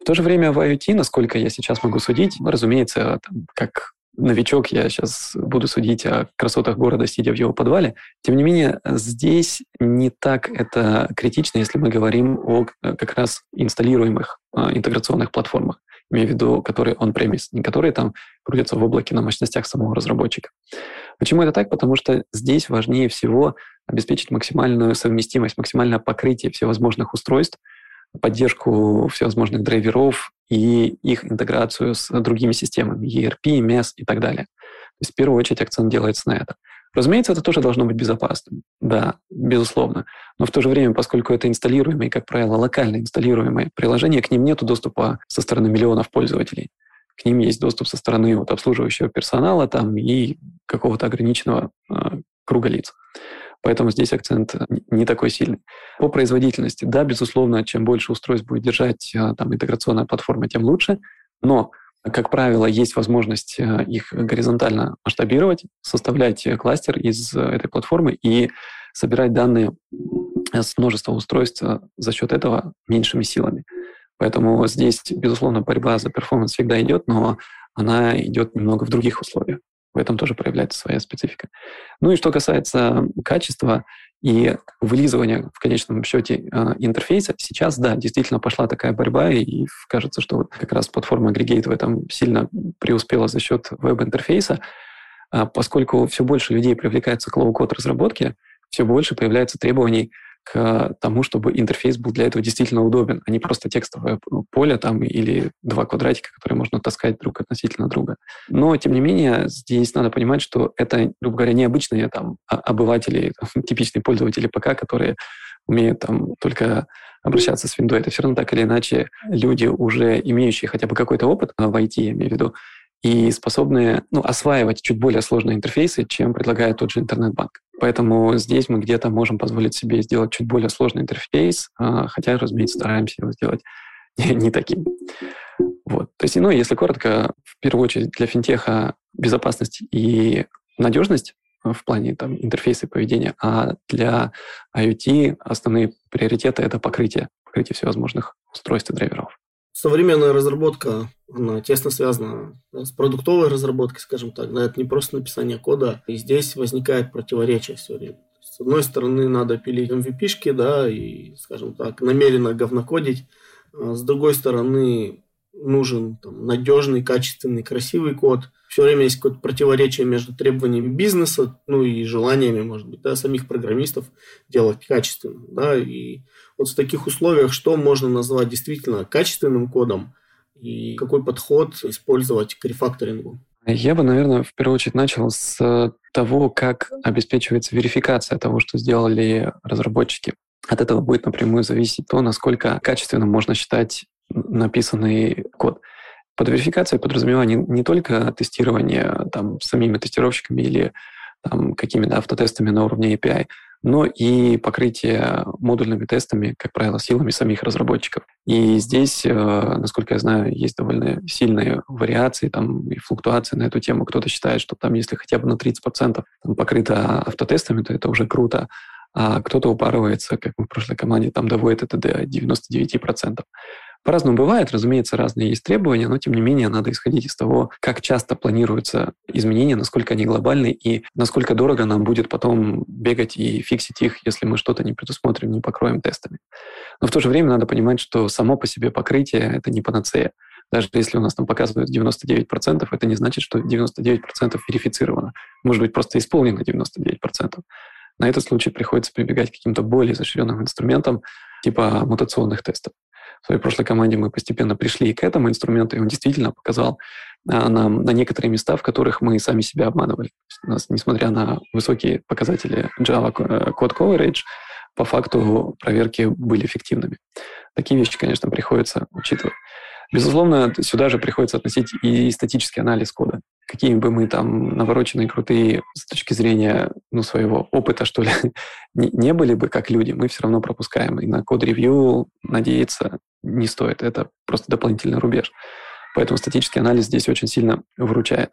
В то же время в IoT, насколько я сейчас могу судить, разумеется, там, как новичок, я сейчас буду судить о красотах города, сидя в его подвале. Тем не менее, здесь не так это критично, если мы говорим о э, как раз инсталируемых а, интеграционных платформах, имею в виду, которые on-premise, не которые там крутятся в облаке на мощностях самого разработчика. Почему это так? Потому что здесь важнее всего обеспечить максимальную совместимость, максимальное покрытие всевозможных устройств, поддержку всевозможных драйверов и их интеграцию с другими системами, ERP, MES и так далее. То есть в первую очередь акцент делается на это. Разумеется, это тоже должно быть безопасным. Да, безусловно. Но в то же время, поскольку это инсталируемые, как правило, локально инсталируемые приложения, к ним нет доступа со стороны миллионов пользователей. К ним есть доступ со стороны вот, обслуживающего персонала там, и какого-то ограниченного э, круга лиц. Поэтому здесь акцент не такой сильный. По производительности, да, безусловно, чем больше устройств будет держать а, там, интеграционная платформа, тем лучше. Но, как правило, есть возможность а, их горизонтально масштабировать, составлять кластер из этой платформы и собирать данные с множества устройств за счет этого меньшими силами. Поэтому здесь, безусловно, борьба за перформанс всегда идет, но она идет немного в других условиях. В этом тоже проявляется своя специфика. Ну и что касается качества и вылизывания в конечном счете э, интерфейса, сейчас, да, действительно пошла такая борьба, и кажется, что как раз платформа Aggregate в этом сильно преуспела за счет веб-интерфейса, а поскольку все больше людей привлекается к low-code разработке, все больше появляется требований к тому, чтобы интерфейс был для этого действительно удобен, а не просто текстовое поле там или два квадратика, которые можно таскать друг относительно друга. Но, тем не менее, здесь надо понимать, что это, грубо говоря, необычные там обыватели, там, типичные пользователи ПК, которые умеют там только обращаться с Windows. Это все равно так или иначе люди, уже имеющие хотя бы какой-то опыт в IT, я имею в виду, и способные ну, осваивать чуть более сложные интерфейсы, чем предлагает тот же интернет-банк. Поэтому здесь мы где-то можем позволить себе сделать чуть более сложный интерфейс, а, хотя, разумеется, стараемся его сделать не таким. Вот. То есть, ну, если коротко, в первую очередь для финтеха безопасность и надежность в плане там, интерфейса и поведения, а для IoT основные приоритеты — это покрытие, покрытие всевозможных устройств и драйверов современная разработка, она тесно связана с продуктовой разработкой, скажем так. Да, это не просто написание кода. И здесь возникает противоречие все время. С одной стороны, надо пилить MVP-шки, да, и, скажем так, намеренно говнокодить. А с другой стороны, нужен там, надежный, качественный, красивый код. Все время есть какое-то противоречие между требованиями бизнеса, ну и желаниями, может быть, да, самих программистов делать качественно. Да, и вот в таких условиях что можно назвать действительно качественным кодом и какой подход использовать к рефакторингу? Я бы, наверное, в первую очередь начал с того, как обеспечивается верификация того, что сделали разработчики. От этого будет напрямую зависеть то, насколько качественным можно считать написанный код. Под верификацией подразумеваю не, не только тестирование там, самими тестировщиками или там, какими-то автотестами на уровне API, но и покрытие модульными тестами, как правило, силами самих разработчиков. И здесь, э, насколько я знаю, есть довольно сильные вариации там, и флуктуации на эту тему. Кто-то считает, что там, если хотя бы на 30% там, покрыто автотестами, то это уже круто а кто-то упарывается, как мы в прошлой команде, там доводит это до 99%. По-разному бывает, разумеется, разные есть требования, но тем не менее надо исходить из того, как часто планируются изменения, насколько они глобальны и насколько дорого нам будет потом бегать и фиксить их, если мы что-то не предусмотрим, не покроем тестами. Но в то же время надо понимать, что само по себе покрытие — это не панацея. Даже если у нас там показывают 99%, это не значит, что 99% верифицировано. Может быть, просто исполнено 99%. На этот случай приходится прибегать к каким-то более изощренным инструментам, типа мутационных тестов. В своей прошлой команде мы постепенно пришли к этому инструменту, и он действительно показал а, нам на некоторые места, в которых мы сами себя обманывали. У нас, несмотря на высокие показатели Java э, Code Coverage, по факту проверки были эффективными. Такие вещи, конечно, приходится учитывать. Безусловно, сюда же приходится относить и статический анализ кода. Какие бы мы там навороченные, крутые с точки зрения ну, своего опыта, что ли, не были бы как люди, мы все равно пропускаем. И на код-ревью надеяться не стоит. Это просто дополнительный рубеж. Поэтому статический анализ здесь очень сильно выручает.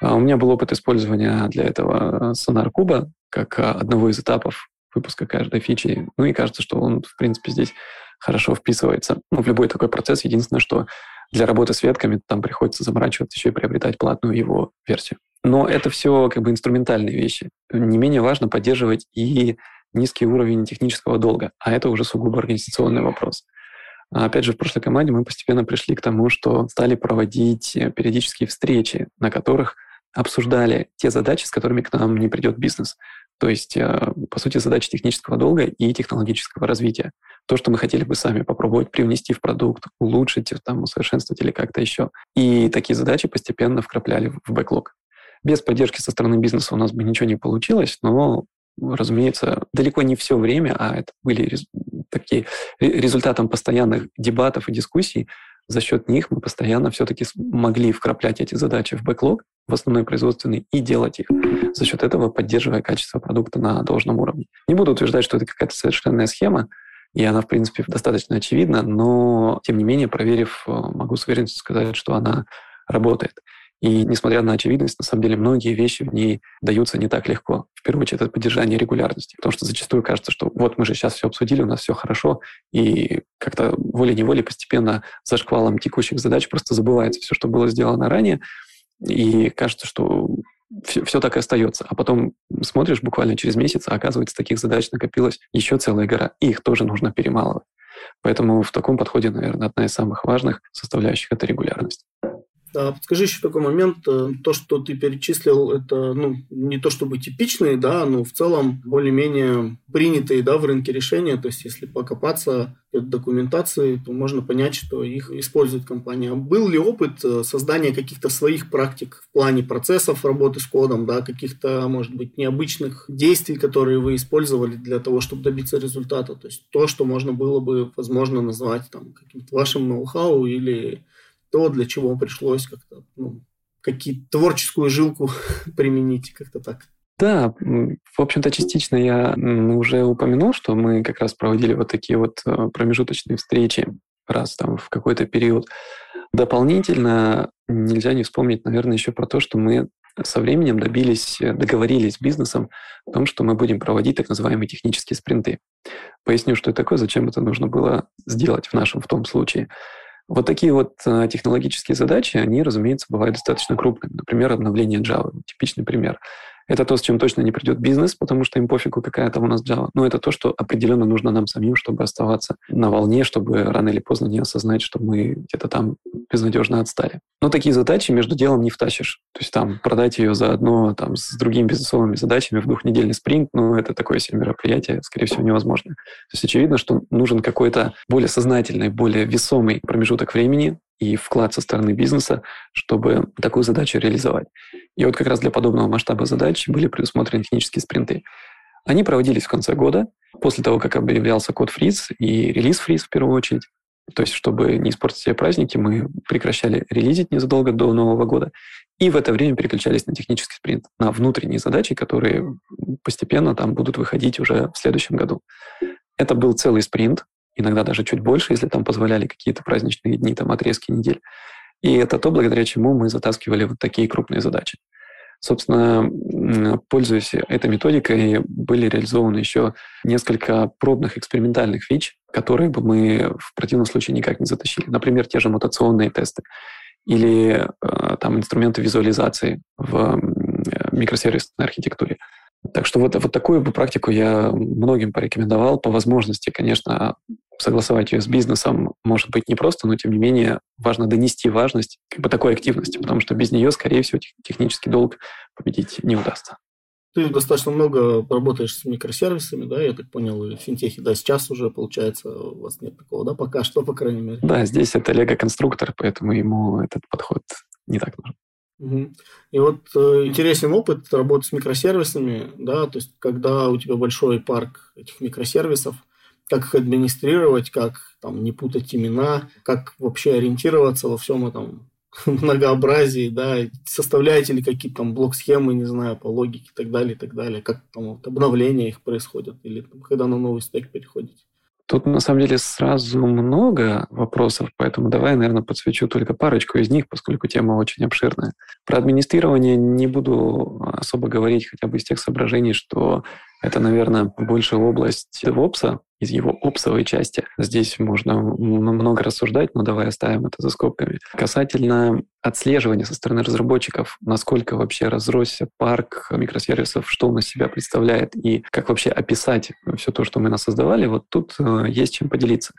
А у меня был опыт использования для этого Sonar Куба как одного из этапов выпуска каждой фичи. Ну и кажется, что он, в принципе, здесь хорошо вписывается ну, в любой такой процесс. Единственное, что для работы с ветками там приходится заморачиваться еще и приобретать платную его версию. Но это все как бы инструментальные вещи. Не менее важно поддерживать и низкий уровень технического долга, а это уже сугубо организационный вопрос. А опять же, в прошлой команде мы постепенно пришли к тому, что стали проводить э, периодические встречи, на которых обсуждали те задачи, с которыми к нам не придет бизнес. То есть, э, по сути, задачи технического долга и технологического развития. То, что мы хотели бы сами попробовать привнести в продукт, улучшить, там, усовершенствовать или как-то еще. И такие задачи постепенно вкрапляли в бэклог. Без поддержки со стороны бизнеса у нас бы ничего не получилось, но разумеется, далеко не все время, а это были такие результатом постоянных дебатов и дискуссий, за счет них мы постоянно все-таки могли вкраплять эти задачи в бэклог, в основной производственный, и делать их, за счет этого поддерживая качество продукта на должном уровне. Не буду утверждать, что это какая-то совершенная схема, и она, в принципе, достаточно очевидна, но, тем не менее, проверив, э, могу с уверенностью сказать, что она работает. И несмотря на очевидность, на самом деле многие вещи в ней даются не так легко. В первую очередь, это поддержание регулярности. Потому что зачастую кажется, что вот мы же сейчас все обсудили, у нас все хорошо, и как-то волей-неволей постепенно за шквалом текущих задач просто забывается все, что было сделано ранее, и кажется, что все, все так и остается. А потом смотришь буквально через месяц, а оказывается, таких задач накопилось еще целая гора, и их тоже нужно перемалывать. Поэтому в таком подходе, наверное, одна из самых важных составляющих – это регулярность. Да, подскажи еще такой момент. Э, то, что ты перечислил, это ну, не то чтобы типичные, да, но в целом более-менее принятые да, в рынке решения. То есть, если покопаться в документации, то можно понять, что их использует компания. Был ли опыт э, создания каких-то своих практик в плане процессов работы с кодом, да, каких-то, может быть, необычных действий, которые вы использовали для того, чтобы добиться результата? То есть, то, что можно было бы, возможно, назвать там, каким-то вашим ноу-хау или то, для чего пришлось как-то ну, какие творческую жилку применить, как-то так. Да, в общем-то, частично я уже упомянул, что мы как раз проводили вот такие вот э, промежуточные встречи раз там в какой-то период. Дополнительно нельзя не вспомнить, наверное, еще про то, что мы со временем добились, э, договорились с бизнесом о том, что мы будем проводить так называемые технические спринты. Поясню, что это такое, зачем это нужно было сделать в нашем в том случае. Вот такие вот э, технологические задачи, они, разумеется, бывают достаточно крупными. Например, обновление Java. Типичный пример. Это то, с чем точно не придет бизнес, потому что им пофигу, какая там у нас Java. Но это то, что определенно нужно нам самим, чтобы оставаться на волне, чтобы рано или поздно не осознать, что мы где-то там безнадежно отстали. Но такие задачи между делом не втащишь. То есть там продать ее заодно там, с другими бизнесовыми задачами в двухнедельный спринт, ну, это такое себе мероприятие, скорее всего, невозможно. То есть очевидно, что нужен какой-то более сознательный, более весомый промежуток времени, и вклад со стороны бизнеса, чтобы такую задачу реализовать. И вот как раз для подобного масштаба задач были предусмотрены технические спринты. Они проводились в конце года, после того, как объявлялся код фриз и релиз фриз в первую очередь. То есть, чтобы не испортить себе праздники, мы прекращали релизить незадолго до Нового года. И в это время переключались на технический спринт, на внутренние задачи, которые постепенно там будут выходить уже в следующем году. Это был целый спринт, иногда даже чуть больше, если там позволяли какие-то праздничные дни, там отрезки недель. И это то, благодаря чему мы затаскивали вот такие крупные задачи. Собственно, пользуясь этой методикой, были реализованы еще несколько пробных экспериментальных фич, которые бы мы в противном случае никак не затащили. Например, те же мутационные тесты или э, там инструменты визуализации в микросервисной архитектуре. Так что вот, вот такую бы практику я многим порекомендовал. По возможности, конечно, согласовать ее с бизнесом может быть непросто, но тем не менее важно донести важность как бы такой активности, потому что без нее, скорее всего, технический долг победить не удастся. Ты достаточно много работаешь с микросервисами, да, я так понял, и в финтехе, да, сейчас уже, получается, у вас нет такого, да, пока что, по крайней мере. Да, здесь это лего-конструктор, поэтому ему этот подход не так нужен. И вот э, интересен опыт работы с микросервисами, да, то есть когда у тебя большой парк этих микросервисов, как их администрировать, как там не путать имена, как вообще ориентироваться во всем этом многообразии, да, составляете ли какие-то там блок-схемы, не знаю, по логике и так далее, и так далее, как там вот, обновления их происходят, или там, когда на новый стек переходите. Тут на самом деле сразу много вопросов, поэтому давай, наверное, подсвечу только парочку из них, поскольку тема очень обширная. Про администрирование не буду особо говорить, хотя бы из тех соображений, что Это, наверное, больше область DevOps, из его опсовой части. Здесь можно много рассуждать, но давай оставим это за скобками. Касательно отслеживания со стороны разработчиков, насколько вообще разросся парк микросервисов, что он из себя представляет и как вообще описать все то, что мы нас создавали, вот тут э, есть чем поделиться.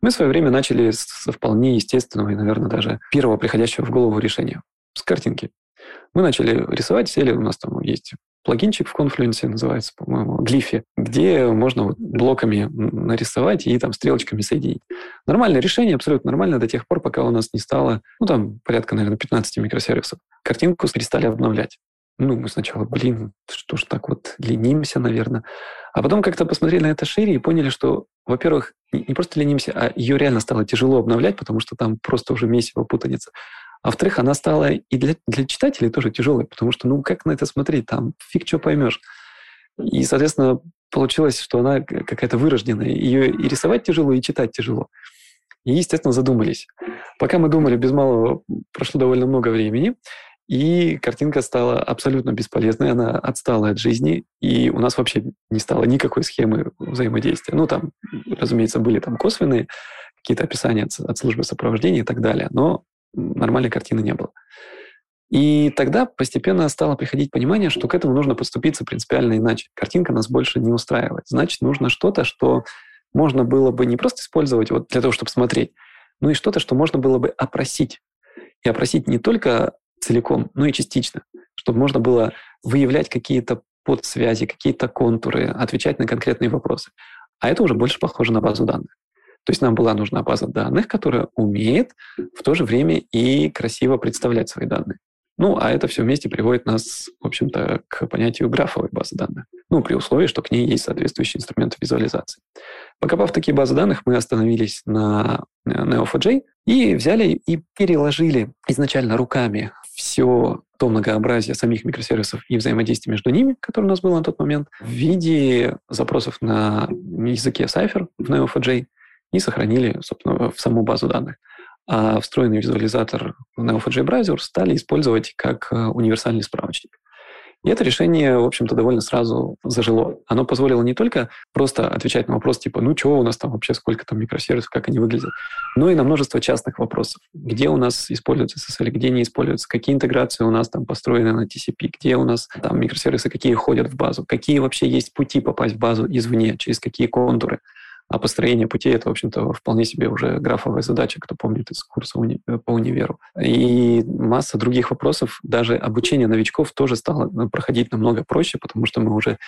Мы в свое время начали с вполне естественного и, наверное, даже первого приходящего в голову решения с картинки. Мы начали рисовать, сели, у нас там есть плагинчик в Confluence называется, по-моему, Glyph, где можно вот блоками нарисовать и там стрелочками соединить. Нормальное решение, абсолютно нормально до тех пор, пока у нас не стало, ну, там, порядка, наверное, 15 микросервисов. Картинку перестали обновлять. Ну, мы сначала, блин, что ж так вот ленимся, наверное. А потом как-то посмотрели на это шире и поняли, что, во-первых, не просто ленимся, а ее реально стало тяжело обновлять, потому что там просто уже месиво путаница. А во-вторых, она стала и для, для читателей тоже тяжелой, потому что, ну, как на это смотреть? Там фиг что поймешь. И, соответственно, получилось, что она какая-то вырожденная. Ее и рисовать тяжело, и читать тяжело. И, естественно, задумались. Пока мы думали, без малого прошло довольно много времени, и картинка стала абсолютно бесполезной, она отстала от жизни, и у нас вообще не стало никакой схемы взаимодействия. Ну, там, разумеется, были там косвенные какие-то описания от, от службы сопровождения и так далее, но нормальной картины не было. И тогда постепенно стало приходить понимание, что к этому нужно подступиться принципиально иначе. Картинка нас больше не устраивает. Значит, нужно что-то, что можно было бы не просто использовать вот для того, чтобы смотреть, но и что-то, что можно было бы опросить. И опросить не только целиком, но и частично, чтобы можно было выявлять какие-то подсвязи, какие-то контуры, отвечать на конкретные вопросы. А это уже больше похоже на базу данных. То есть нам была нужна база данных, которая умеет в то же время и красиво представлять свои данные. Ну, а это все вместе приводит нас, в общем-то, к понятию графовой базы данных. Ну, при условии, что к ней есть соответствующие инструменты визуализации. Покопав такие базы данных, мы остановились на Neo4j и взяли и переложили изначально руками все то многообразие самих микросервисов и взаимодействия между ними, которое у нас было на тот момент, в виде запросов на языке Cypher в Neo4j и сохранили, собственно, в саму базу данных. А встроенный визуализатор Neo4j Browser стали использовать как э, универсальный справочник. И это решение, в общем-то, довольно сразу зажило. Оно позволило не только просто отвечать на вопрос типа, ну, что у нас там вообще, сколько там микросервисов, как они выглядят, но и на множество частных вопросов. Где у нас используется SSL, где не используется, какие интеграции у нас там построены на TCP, где у нас там микросервисы, какие ходят в базу, какие вообще есть пути попасть в базу извне, через какие контуры. А построение путей — это, в общем-то, вполне себе уже графовая задача, кто помнит из курса уни- э, по универу. И масса других вопросов. Даже обучение новичков тоже стало ну, проходить намного проще, потому что мы уже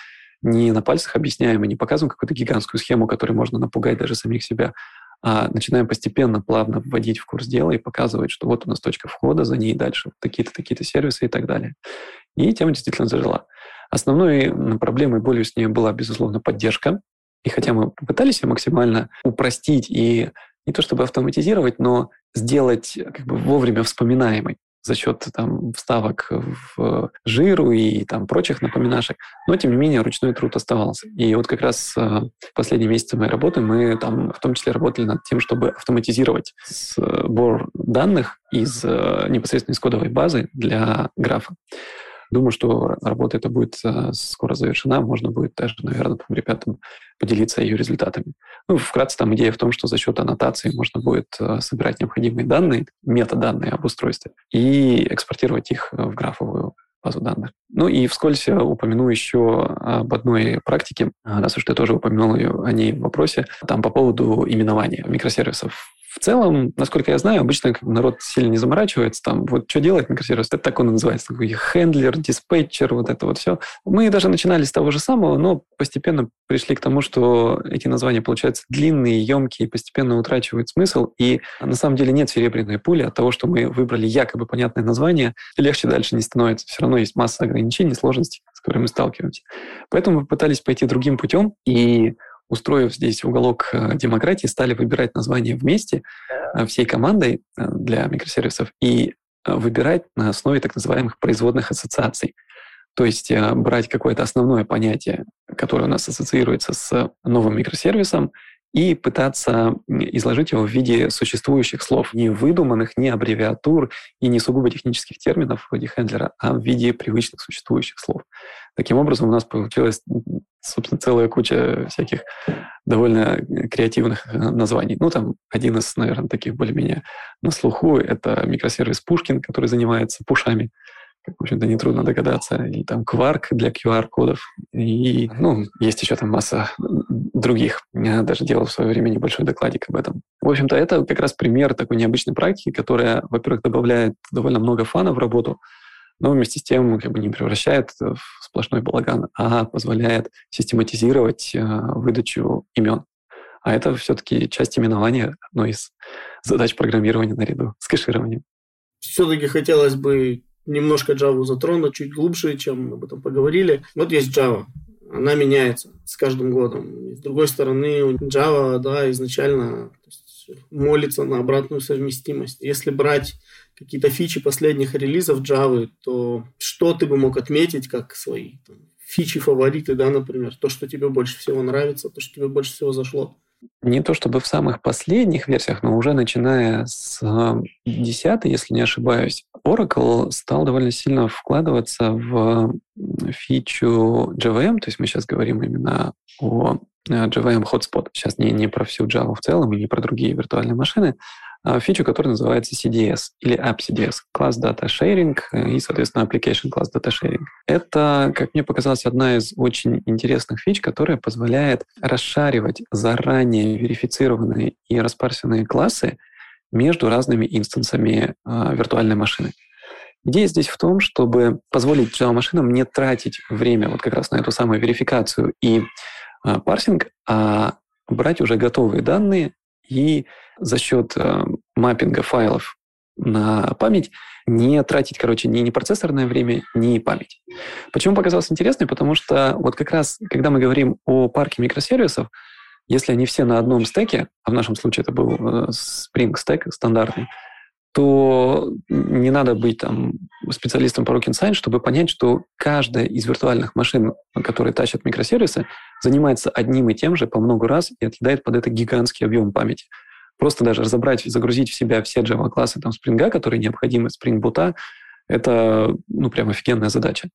не на пальцах объясняем и не показываем какую-то гигантскую схему, которой можно напугать даже самих себя, а начинаем постепенно, плавно вводить в курс дела и показывать, что вот у нас точка входа, за ней дальше такие-то, такие-то сервисы и так далее. И тема действительно зажила. Основной проблемой, болью с ней была, безусловно, поддержка. И хотя мы попытались ее максимально упростить и не то чтобы автоматизировать, но сделать как бы вовремя вспоминаемой за счет там, вставок в жиру и там, прочих напоминашек. Но, тем не менее, ручной труд оставался. И вот как раз э, последние месяцы моей работы мы там в том числе работали над тем, чтобы автоматизировать сбор данных из э, непосредственно из кодовой базы для графа. Думаю, что работа эта будет э, скоро завершена. Можно будет даже, наверное, там, ребятам поделиться ее результатами. Ну, вкратце, там идея в том, что за счет аннотации можно будет э, собирать необходимые данные, метаданные об устройстве, и экспортировать их в графовую базу данных. Ну и вскользь упомяну еще об одной практике, раз уж ты тоже упомянул ее, о ней в вопросе, там по поводу именования микросервисов в целом, насколько я знаю, обычно народ сильно не заморачивается. Там, вот что делать микросервис, это так он и называется. Такой хендлер, диспетчер, вот это вот все. Мы даже начинали с того же самого, но постепенно пришли к тому, что эти названия получаются длинные, емкие, постепенно утрачивают смысл. И на самом деле нет серебряной пули от того, что мы выбрали якобы понятное название, легче дальше не становится. Все равно есть масса ограничений, сложностей, с которыми мы сталкиваемся. Поэтому мы пытались пойти другим путем и устроив здесь уголок э, демократии, стали выбирать название вместе э, всей командой э, для микросервисов и выбирать на основе так называемых производных ассоциаций. То есть брать какое-то основное понятие, которое у нас ассоциируется с новым микросервисом, и пытаться изложить его в виде существующих слов, не выдуманных, не аббревиатур и не сугубо технических терминов вроде хендлера, а в виде привычных существующих слов. Таким образом, у нас получилась собственно, целая куча всяких довольно креативных э, названий. Ну, там один из, наверное, таких более-менее на слуху — это микросервис Пушкин, который занимается пушами в общем-то, нетрудно догадаться. И там Quark для QR-кодов. И, ну, есть еще там масса других. Я даже делал в свое время небольшой докладик об этом. В общем-то, это как раз пример такой необычной практики, которая, во-первых, добавляет довольно много фана в работу, но вместе с тем как бы не превращает в сплошной балаган, а позволяет систематизировать э, выдачу имен. А это все-таки часть именования одной из задач программирования наряду с кэшированием. Все-таки хотелось бы немножко Java затронуть, чуть глубже, чем мы об этом поговорили. Вот есть Java. Она меняется с каждым годом. с другой стороны, Java, да, изначально молится на обратную совместимость. Если брать какие-то фичи последних релизов Java, то что ты бы мог отметить как свои там, фичи, фавориты, да, например, то, что тебе больше всего нравится, то, что тебе больше всего зашло? Не то чтобы в самых последних версиях, но уже начиная с 10, если не ошибаюсь, Oracle стал довольно сильно вкладываться в фичу JVM, то есть мы сейчас говорим именно о JVM Hotspot. Сейчас не, не про всю Java в целом и не про другие виртуальные машины, фичу, которая называется CDS или App CDS, Class Data Sharing и, соответственно, Application Class Data Sharing. Это, как мне показалось, одна из очень интересных фич, которая позволяет расшаривать заранее верифицированные и распарсенные классы между разными инстансами э, виртуальной машины. Идея здесь в том, чтобы позволить Java-машинам не тратить время вот как раз на эту самую верификацию и э, парсинг, а брать уже готовые данные и за счет э, маппинга файлов на память не тратить, короче, ни, ни процессорное время, ни память. Почему показалось интересным? Потому что вот как раз, когда мы говорим о парке микросервисов, если они все на одном стеке, а в нашем случае это был э, Spring Stack стандартный, то не надо быть там специалистом по Rocket Science, чтобы понять, что каждая из виртуальных машин, которые тащат микросервисы, занимается одним и тем же по много раз и отъедает под это гигантский объем памяти. Просто даже разобрать, загрузить в себя все Java-классы там Spring, которые необходимы, Spring Boot, это ну, прям офигенная задача.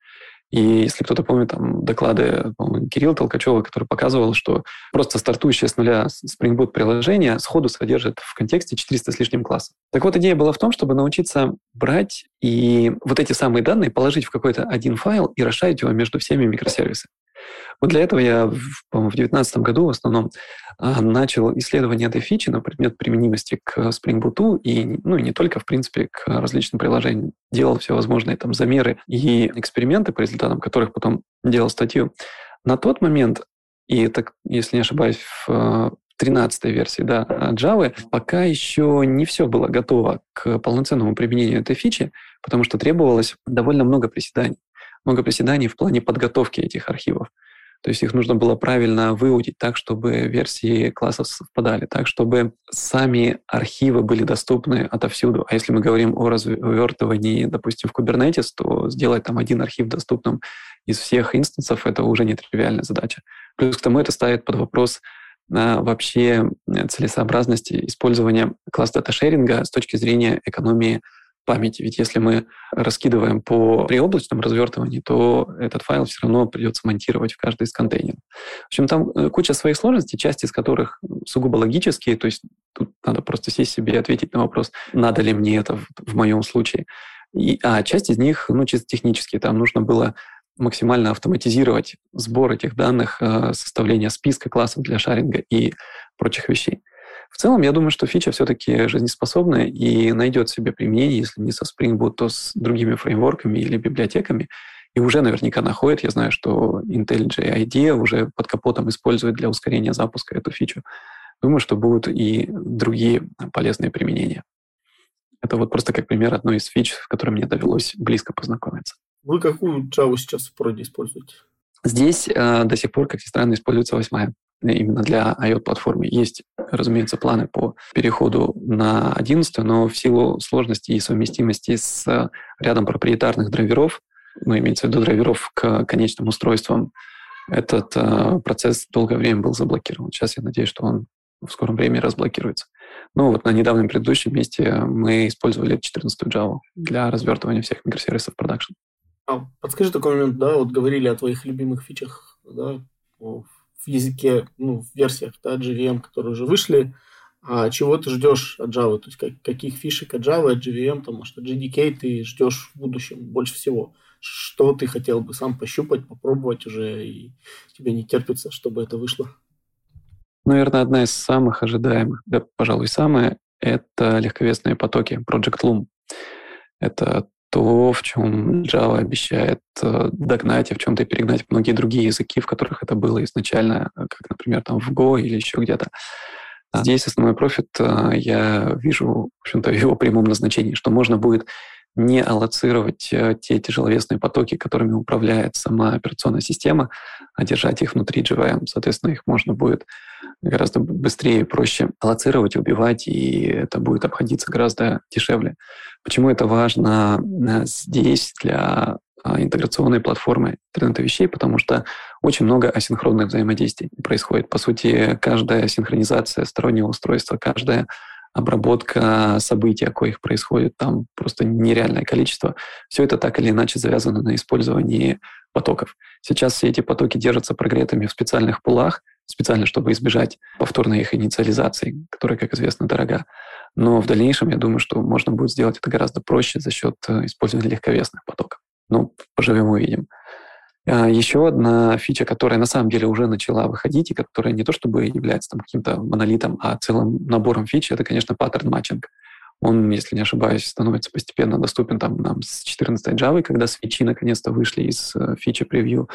И если кто-то помнит там доклады Кирилла Толкачева, который показывал, что просто стартующее с нуля Spring Boot приложение сходу содержит в контексте 400 с лишним классов. Так вот, идея была в том, чтобы научиться брать и вот эти самые данные положить в какой-то один файл и расширить его между всеми микросервисами. Вот для этого я, в 2019 году в основном а, начал исследование этой фичи на предмет применимости к Spring Boot и, ну, и не только, в принципе, к различным приложениям. Делал все возможные там замеры и эксперименты, по результатам которых потом делал статью. На тот момент, и так, если не ошибаюсь, в 13 версии да, Java, пока еще не все было готово к полноценному применению этой фичи, потому что требовалось довольно много приседаний много приседаний в плане подготовки этих архивов. То есть их нужно было правильно выудить так, чтобы версии классов совпадали, так, чтобы сами архивы были доступны отовсюду. А если мы говорим о развертывании, допустим, в Kubernetes, то сделать там один архив доступным из всех инстансов — это уже нетривиальная задача. Плюс к тому это ставит под вопрос а, вообще целесообразности использования класс дата-шеринга с точки зрения экономии памяти. Ведь если мы раскидываем по приоблачном развертывании, то этот файл все равно придется монтировать в каждый из контейнеров. В общем, там э, куча своих сложностей, часть из которых сугубо логические, то есть тут надо просто сесть себе и ответить на вопрос, надо ли мне это в, в моем случае. И, а часть из них, ну, чисто технические, там нужно было максимально автоматизировать сбор этих данных, э, составление списка классов для шаринга и прочих вещей. В целом, я думаю, что фича все-таки жизнеспособная и найдет себе применение, если не со Spring Boot, то с другими фреймворками или библиотеками. И уже наверняка находит. Я знаю, что IntelliJ IDEA уже под капотом использует для ускорения запуска эту фичу. Думаю, что будут и другие полезные применения. Это вот просто как пример одной из фич, с которой мне довелось близко познакомиться. Вы какую Java сейчас в проде используете? Здесь э, до сих пор, как ни странно, используется восьмая именно для IOT-платформы. Есть, разумеется, планы по переходу на 11, но в силу сложности и совместимости с рядом проприетарных драйверов, ну, имеется в виду драйверов к конечным устройствам, этот э, процесс долгое время был заблокирован. Сейчас я надеюсь, что он в скором времени разблокируется. Ну вот на недавнем предыдущем месте мы использовали 14 Java для развертывания всех микросервисов продакшн. А подскажи такой момент, да, вот говорили о твоих любимых фичах, да, в языке, ну, в версиях да, JVM, которые уже вышли, а чего ты ждешь от Java? То есть как, каких фишек от Java, от JVM, там, от JDK ты ждешь в будущем больше всего? Что ты хотел бы сам пощупать, попробовать уже, и тебе не терпится, чтобы это вышло? Наверное, одна из самых ожидаемых, да, пожалуй, самая, это легковесные потоки Project Loom. Это то, в чем Java обещает э, догнать и в чем-то перегнать многие другие языки, в которых это было изначально, как, например, там в Go или еще где-то. Здесь основной профит э, я вижу, в общем-то, в его прямом назначении, что можно будет не аллоцировать э, те тяжеловесные потоки, которыми управляет сама операционная система, а держать их внутри JVM. Соответственно, их можно будет гораздо быстрее и проще аллоцировать, убивать, и это будет обходиться гораздо дешевле. Почему это важно э, здесь для а, интеграционной платформы интернета вещей, потому что очень много асинхронных взаимодействий происходит. По сути, каждая синхронизация стороннего устройства, каждая обработка событий, коих происходит там просто нереальное количество. Все это так или иначе завязано на использовании потоков. Сейчас все эти потоки держатся прогретыми в специальных пулах, специально, чтобы избежать повторной их инициализации, которая, как известно, дорога. Но в дальнейшем, я думаю, что можно будет сделать это гораздо проще за счет э, использования легковесных потоков. Ну, поживем увидим. А, Еще одна фича, которая на самом деле уже начала выходить и которая не то чтобы является там каким-то монолитом, а целым набором фич, это, конечно, паттерн матчинг. Он, если не ошибаюсь, становится постепенно доступен там нам с 14 Java, когда свечи наконец-то вышли из э, фичи превью.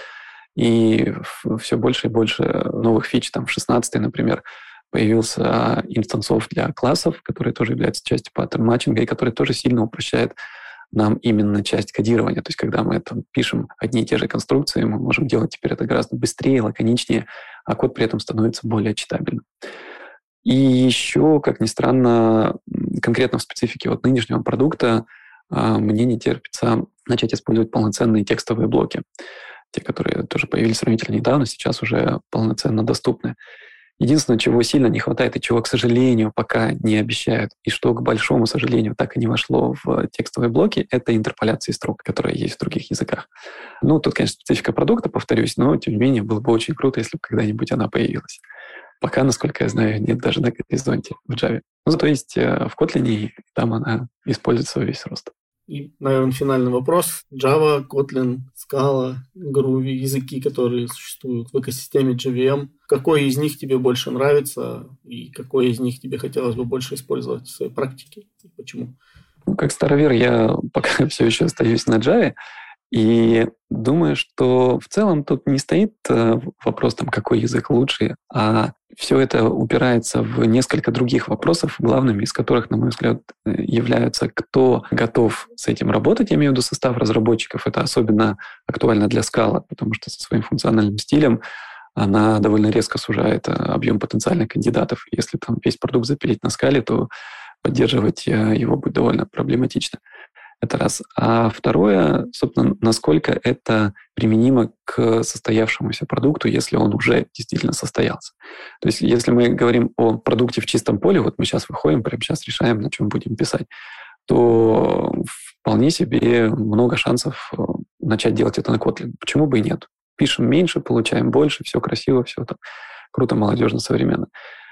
И все больше и больше новых фич, там в 16 например, появился инстансов для классов, которые тоже являются частью паттерн матчинга и который тоже сильно упрощает нам именно часть кодирования. То есть когда мы там пишем одни и те же конструкции, мы можем делать теперь это гораздо быстрее, лаконичнее, а код при этом становится более читабельным. И еще, как ни странно, конкретно в специфике вот нынешнего продукта а, мне не терпится начать использовать полноценные текстовые блоки. Те, которые тоже появились сравнительно недавно, сейчас уже полноценно доступны. Единственное, чего сильно не хватает и чего, к сожалению, пока не обещают, и что, к большому сожалению, так и не вошло в текстовые блоки, это интерполяции строк, которые есть в других языках. Ну, тут, конечно, специфика продукта, повторюсь, но, тем не менее, было бы очень круто, если бы когда-нибудь она появилась. Пока, насколько я знаю, нет даже на горизонте в Java. Ну, зато есть э, в Kotlin, там она используется во весь рост. И, наверное, финальный вопрос. Java, Kotlin, Scala, Groovy, языки, которые существуют в экосистеме JVM. Какой из них тебе больше нравится и какой из них тебе хотелось бы больше использовать в своей практике? И почему? Ну, как старовер я пока все еще остаюсь на Java. И думаю, что в целом тут не стоит э, вопрос, там, какой язык лучше, а все это упирается в несколько других вопросов, главными из которых, на мой взгляд, э, являются, кто готов с этим работать, я имею в виду состав разработчиков. Это особенно актуально для скала, потому что со своим функциональным стилем она довольно резко сужает э, объем потенциальных кандидатов. Если там весь продукт запилить на скале, то поддерживать его будет довольно проблематично. Это раз. А второе, собственно, насколько это применимо к состоявшемуся продукту, если он уже действительно состоялся. То есть если мы говорим о продукте в чистом поле, вот мы сейчас выходим, прямо сейчас решаем, на чем будем писать, то вполне себе много шансов э, начать делать это на Kotlin. Почему бы и нет? Пишем меньше, получаем больше, все красиво, все так круто, молодежно, современно.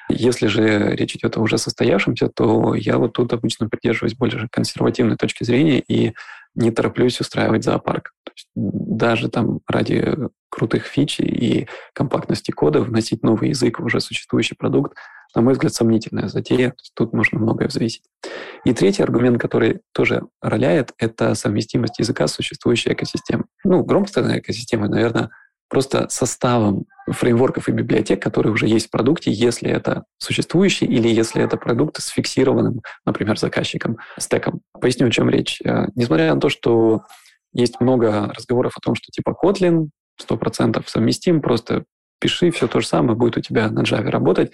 Если же речь идет о уже состоявшемся, то я вот тут обычно придерживаюсь больше консервативной точки зрения и не тороплюсь устраивать зоопарк. То есть даже там ради крутых фич и компактности кода вносить новый язык в уже существующий продукт, на мой взгляд, сомнительная затея. Тут нужно многое взвесить. И третий аргумент, который тоже роляет, это совместимость языка с существующей экосистемой. Ну, громко сказать экосистемой, наверное, просто составом фреймворков и библиотек, которые уже есть в продукте, если это существующий или если это продукт с фиксированным, например, заказчиком, стеком. Поясню, о чем речь. Э, несмотря на то, что есть много разговоров о том, что типа Kotlin 100% совместим, просто пиши, все то же самое будет у тебя на Java работать.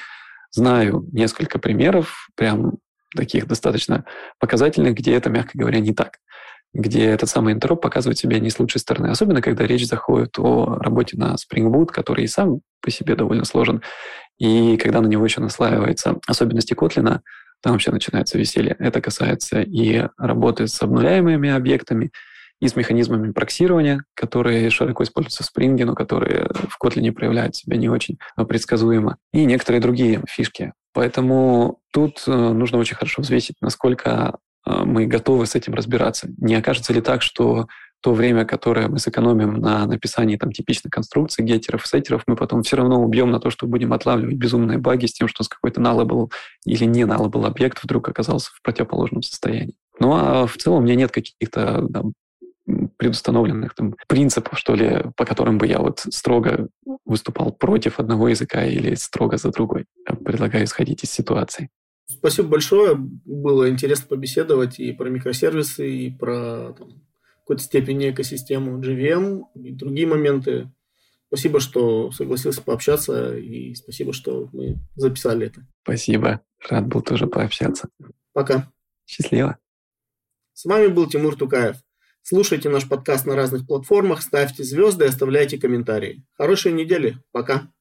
Знаю несколько примеров, прям таких достаточно показательных, где это, мягко говоря, не так где этот самый интероп показывает себя не с лучшей стороны. Особенно, когда речь заходит о работе на Spring Boot, который и сам по себе довольно сложен. И когда на него еще наслаиваются особенности Kotlin, там вообще начинается веселье. Это касается и работы с обнуляемыми объектами, и с механизмами проксирования, которые широко используются в Spring, но которые в Kotlin проявляют себя не очень предсказуемо, и некоторые другие фишки. Поэтому тут э, нужно очень хорошо взвесить, насколько мы готовы с этим разбираться. Не окажется ли так, что то время, которое мы сэкономим на написании там типичных конструкций, геттеров, сеттеров, мы потом все равно убьем на то, что будем отлавливать безумные баги с тем, что какой-то nullable или не nullable объект вдруг оказался в противоположном состоянии. Ну а в целом у меня нет каких-то там, предустановленных там, принципов, что ли, по которым бы я вот строго выступал против одного языка или строго за другой. Предлагаю исходить из ситуации. Спасибо большое. Было интересно побеседовать и про микросервисы, и про там, в какой-то степени экосистему GVM и другие моменты. Спасибо, что согласился пообщаться, и спасибо, что мы записали это. Спасибо. Рад был тоже пообщаться. Пока. Счастливо. С вами был Тимур Тукаев. Слушайте наш подкаст на разных платформах, ставьте звезды и оставляйте комментарии. Хорошей недели. Пока.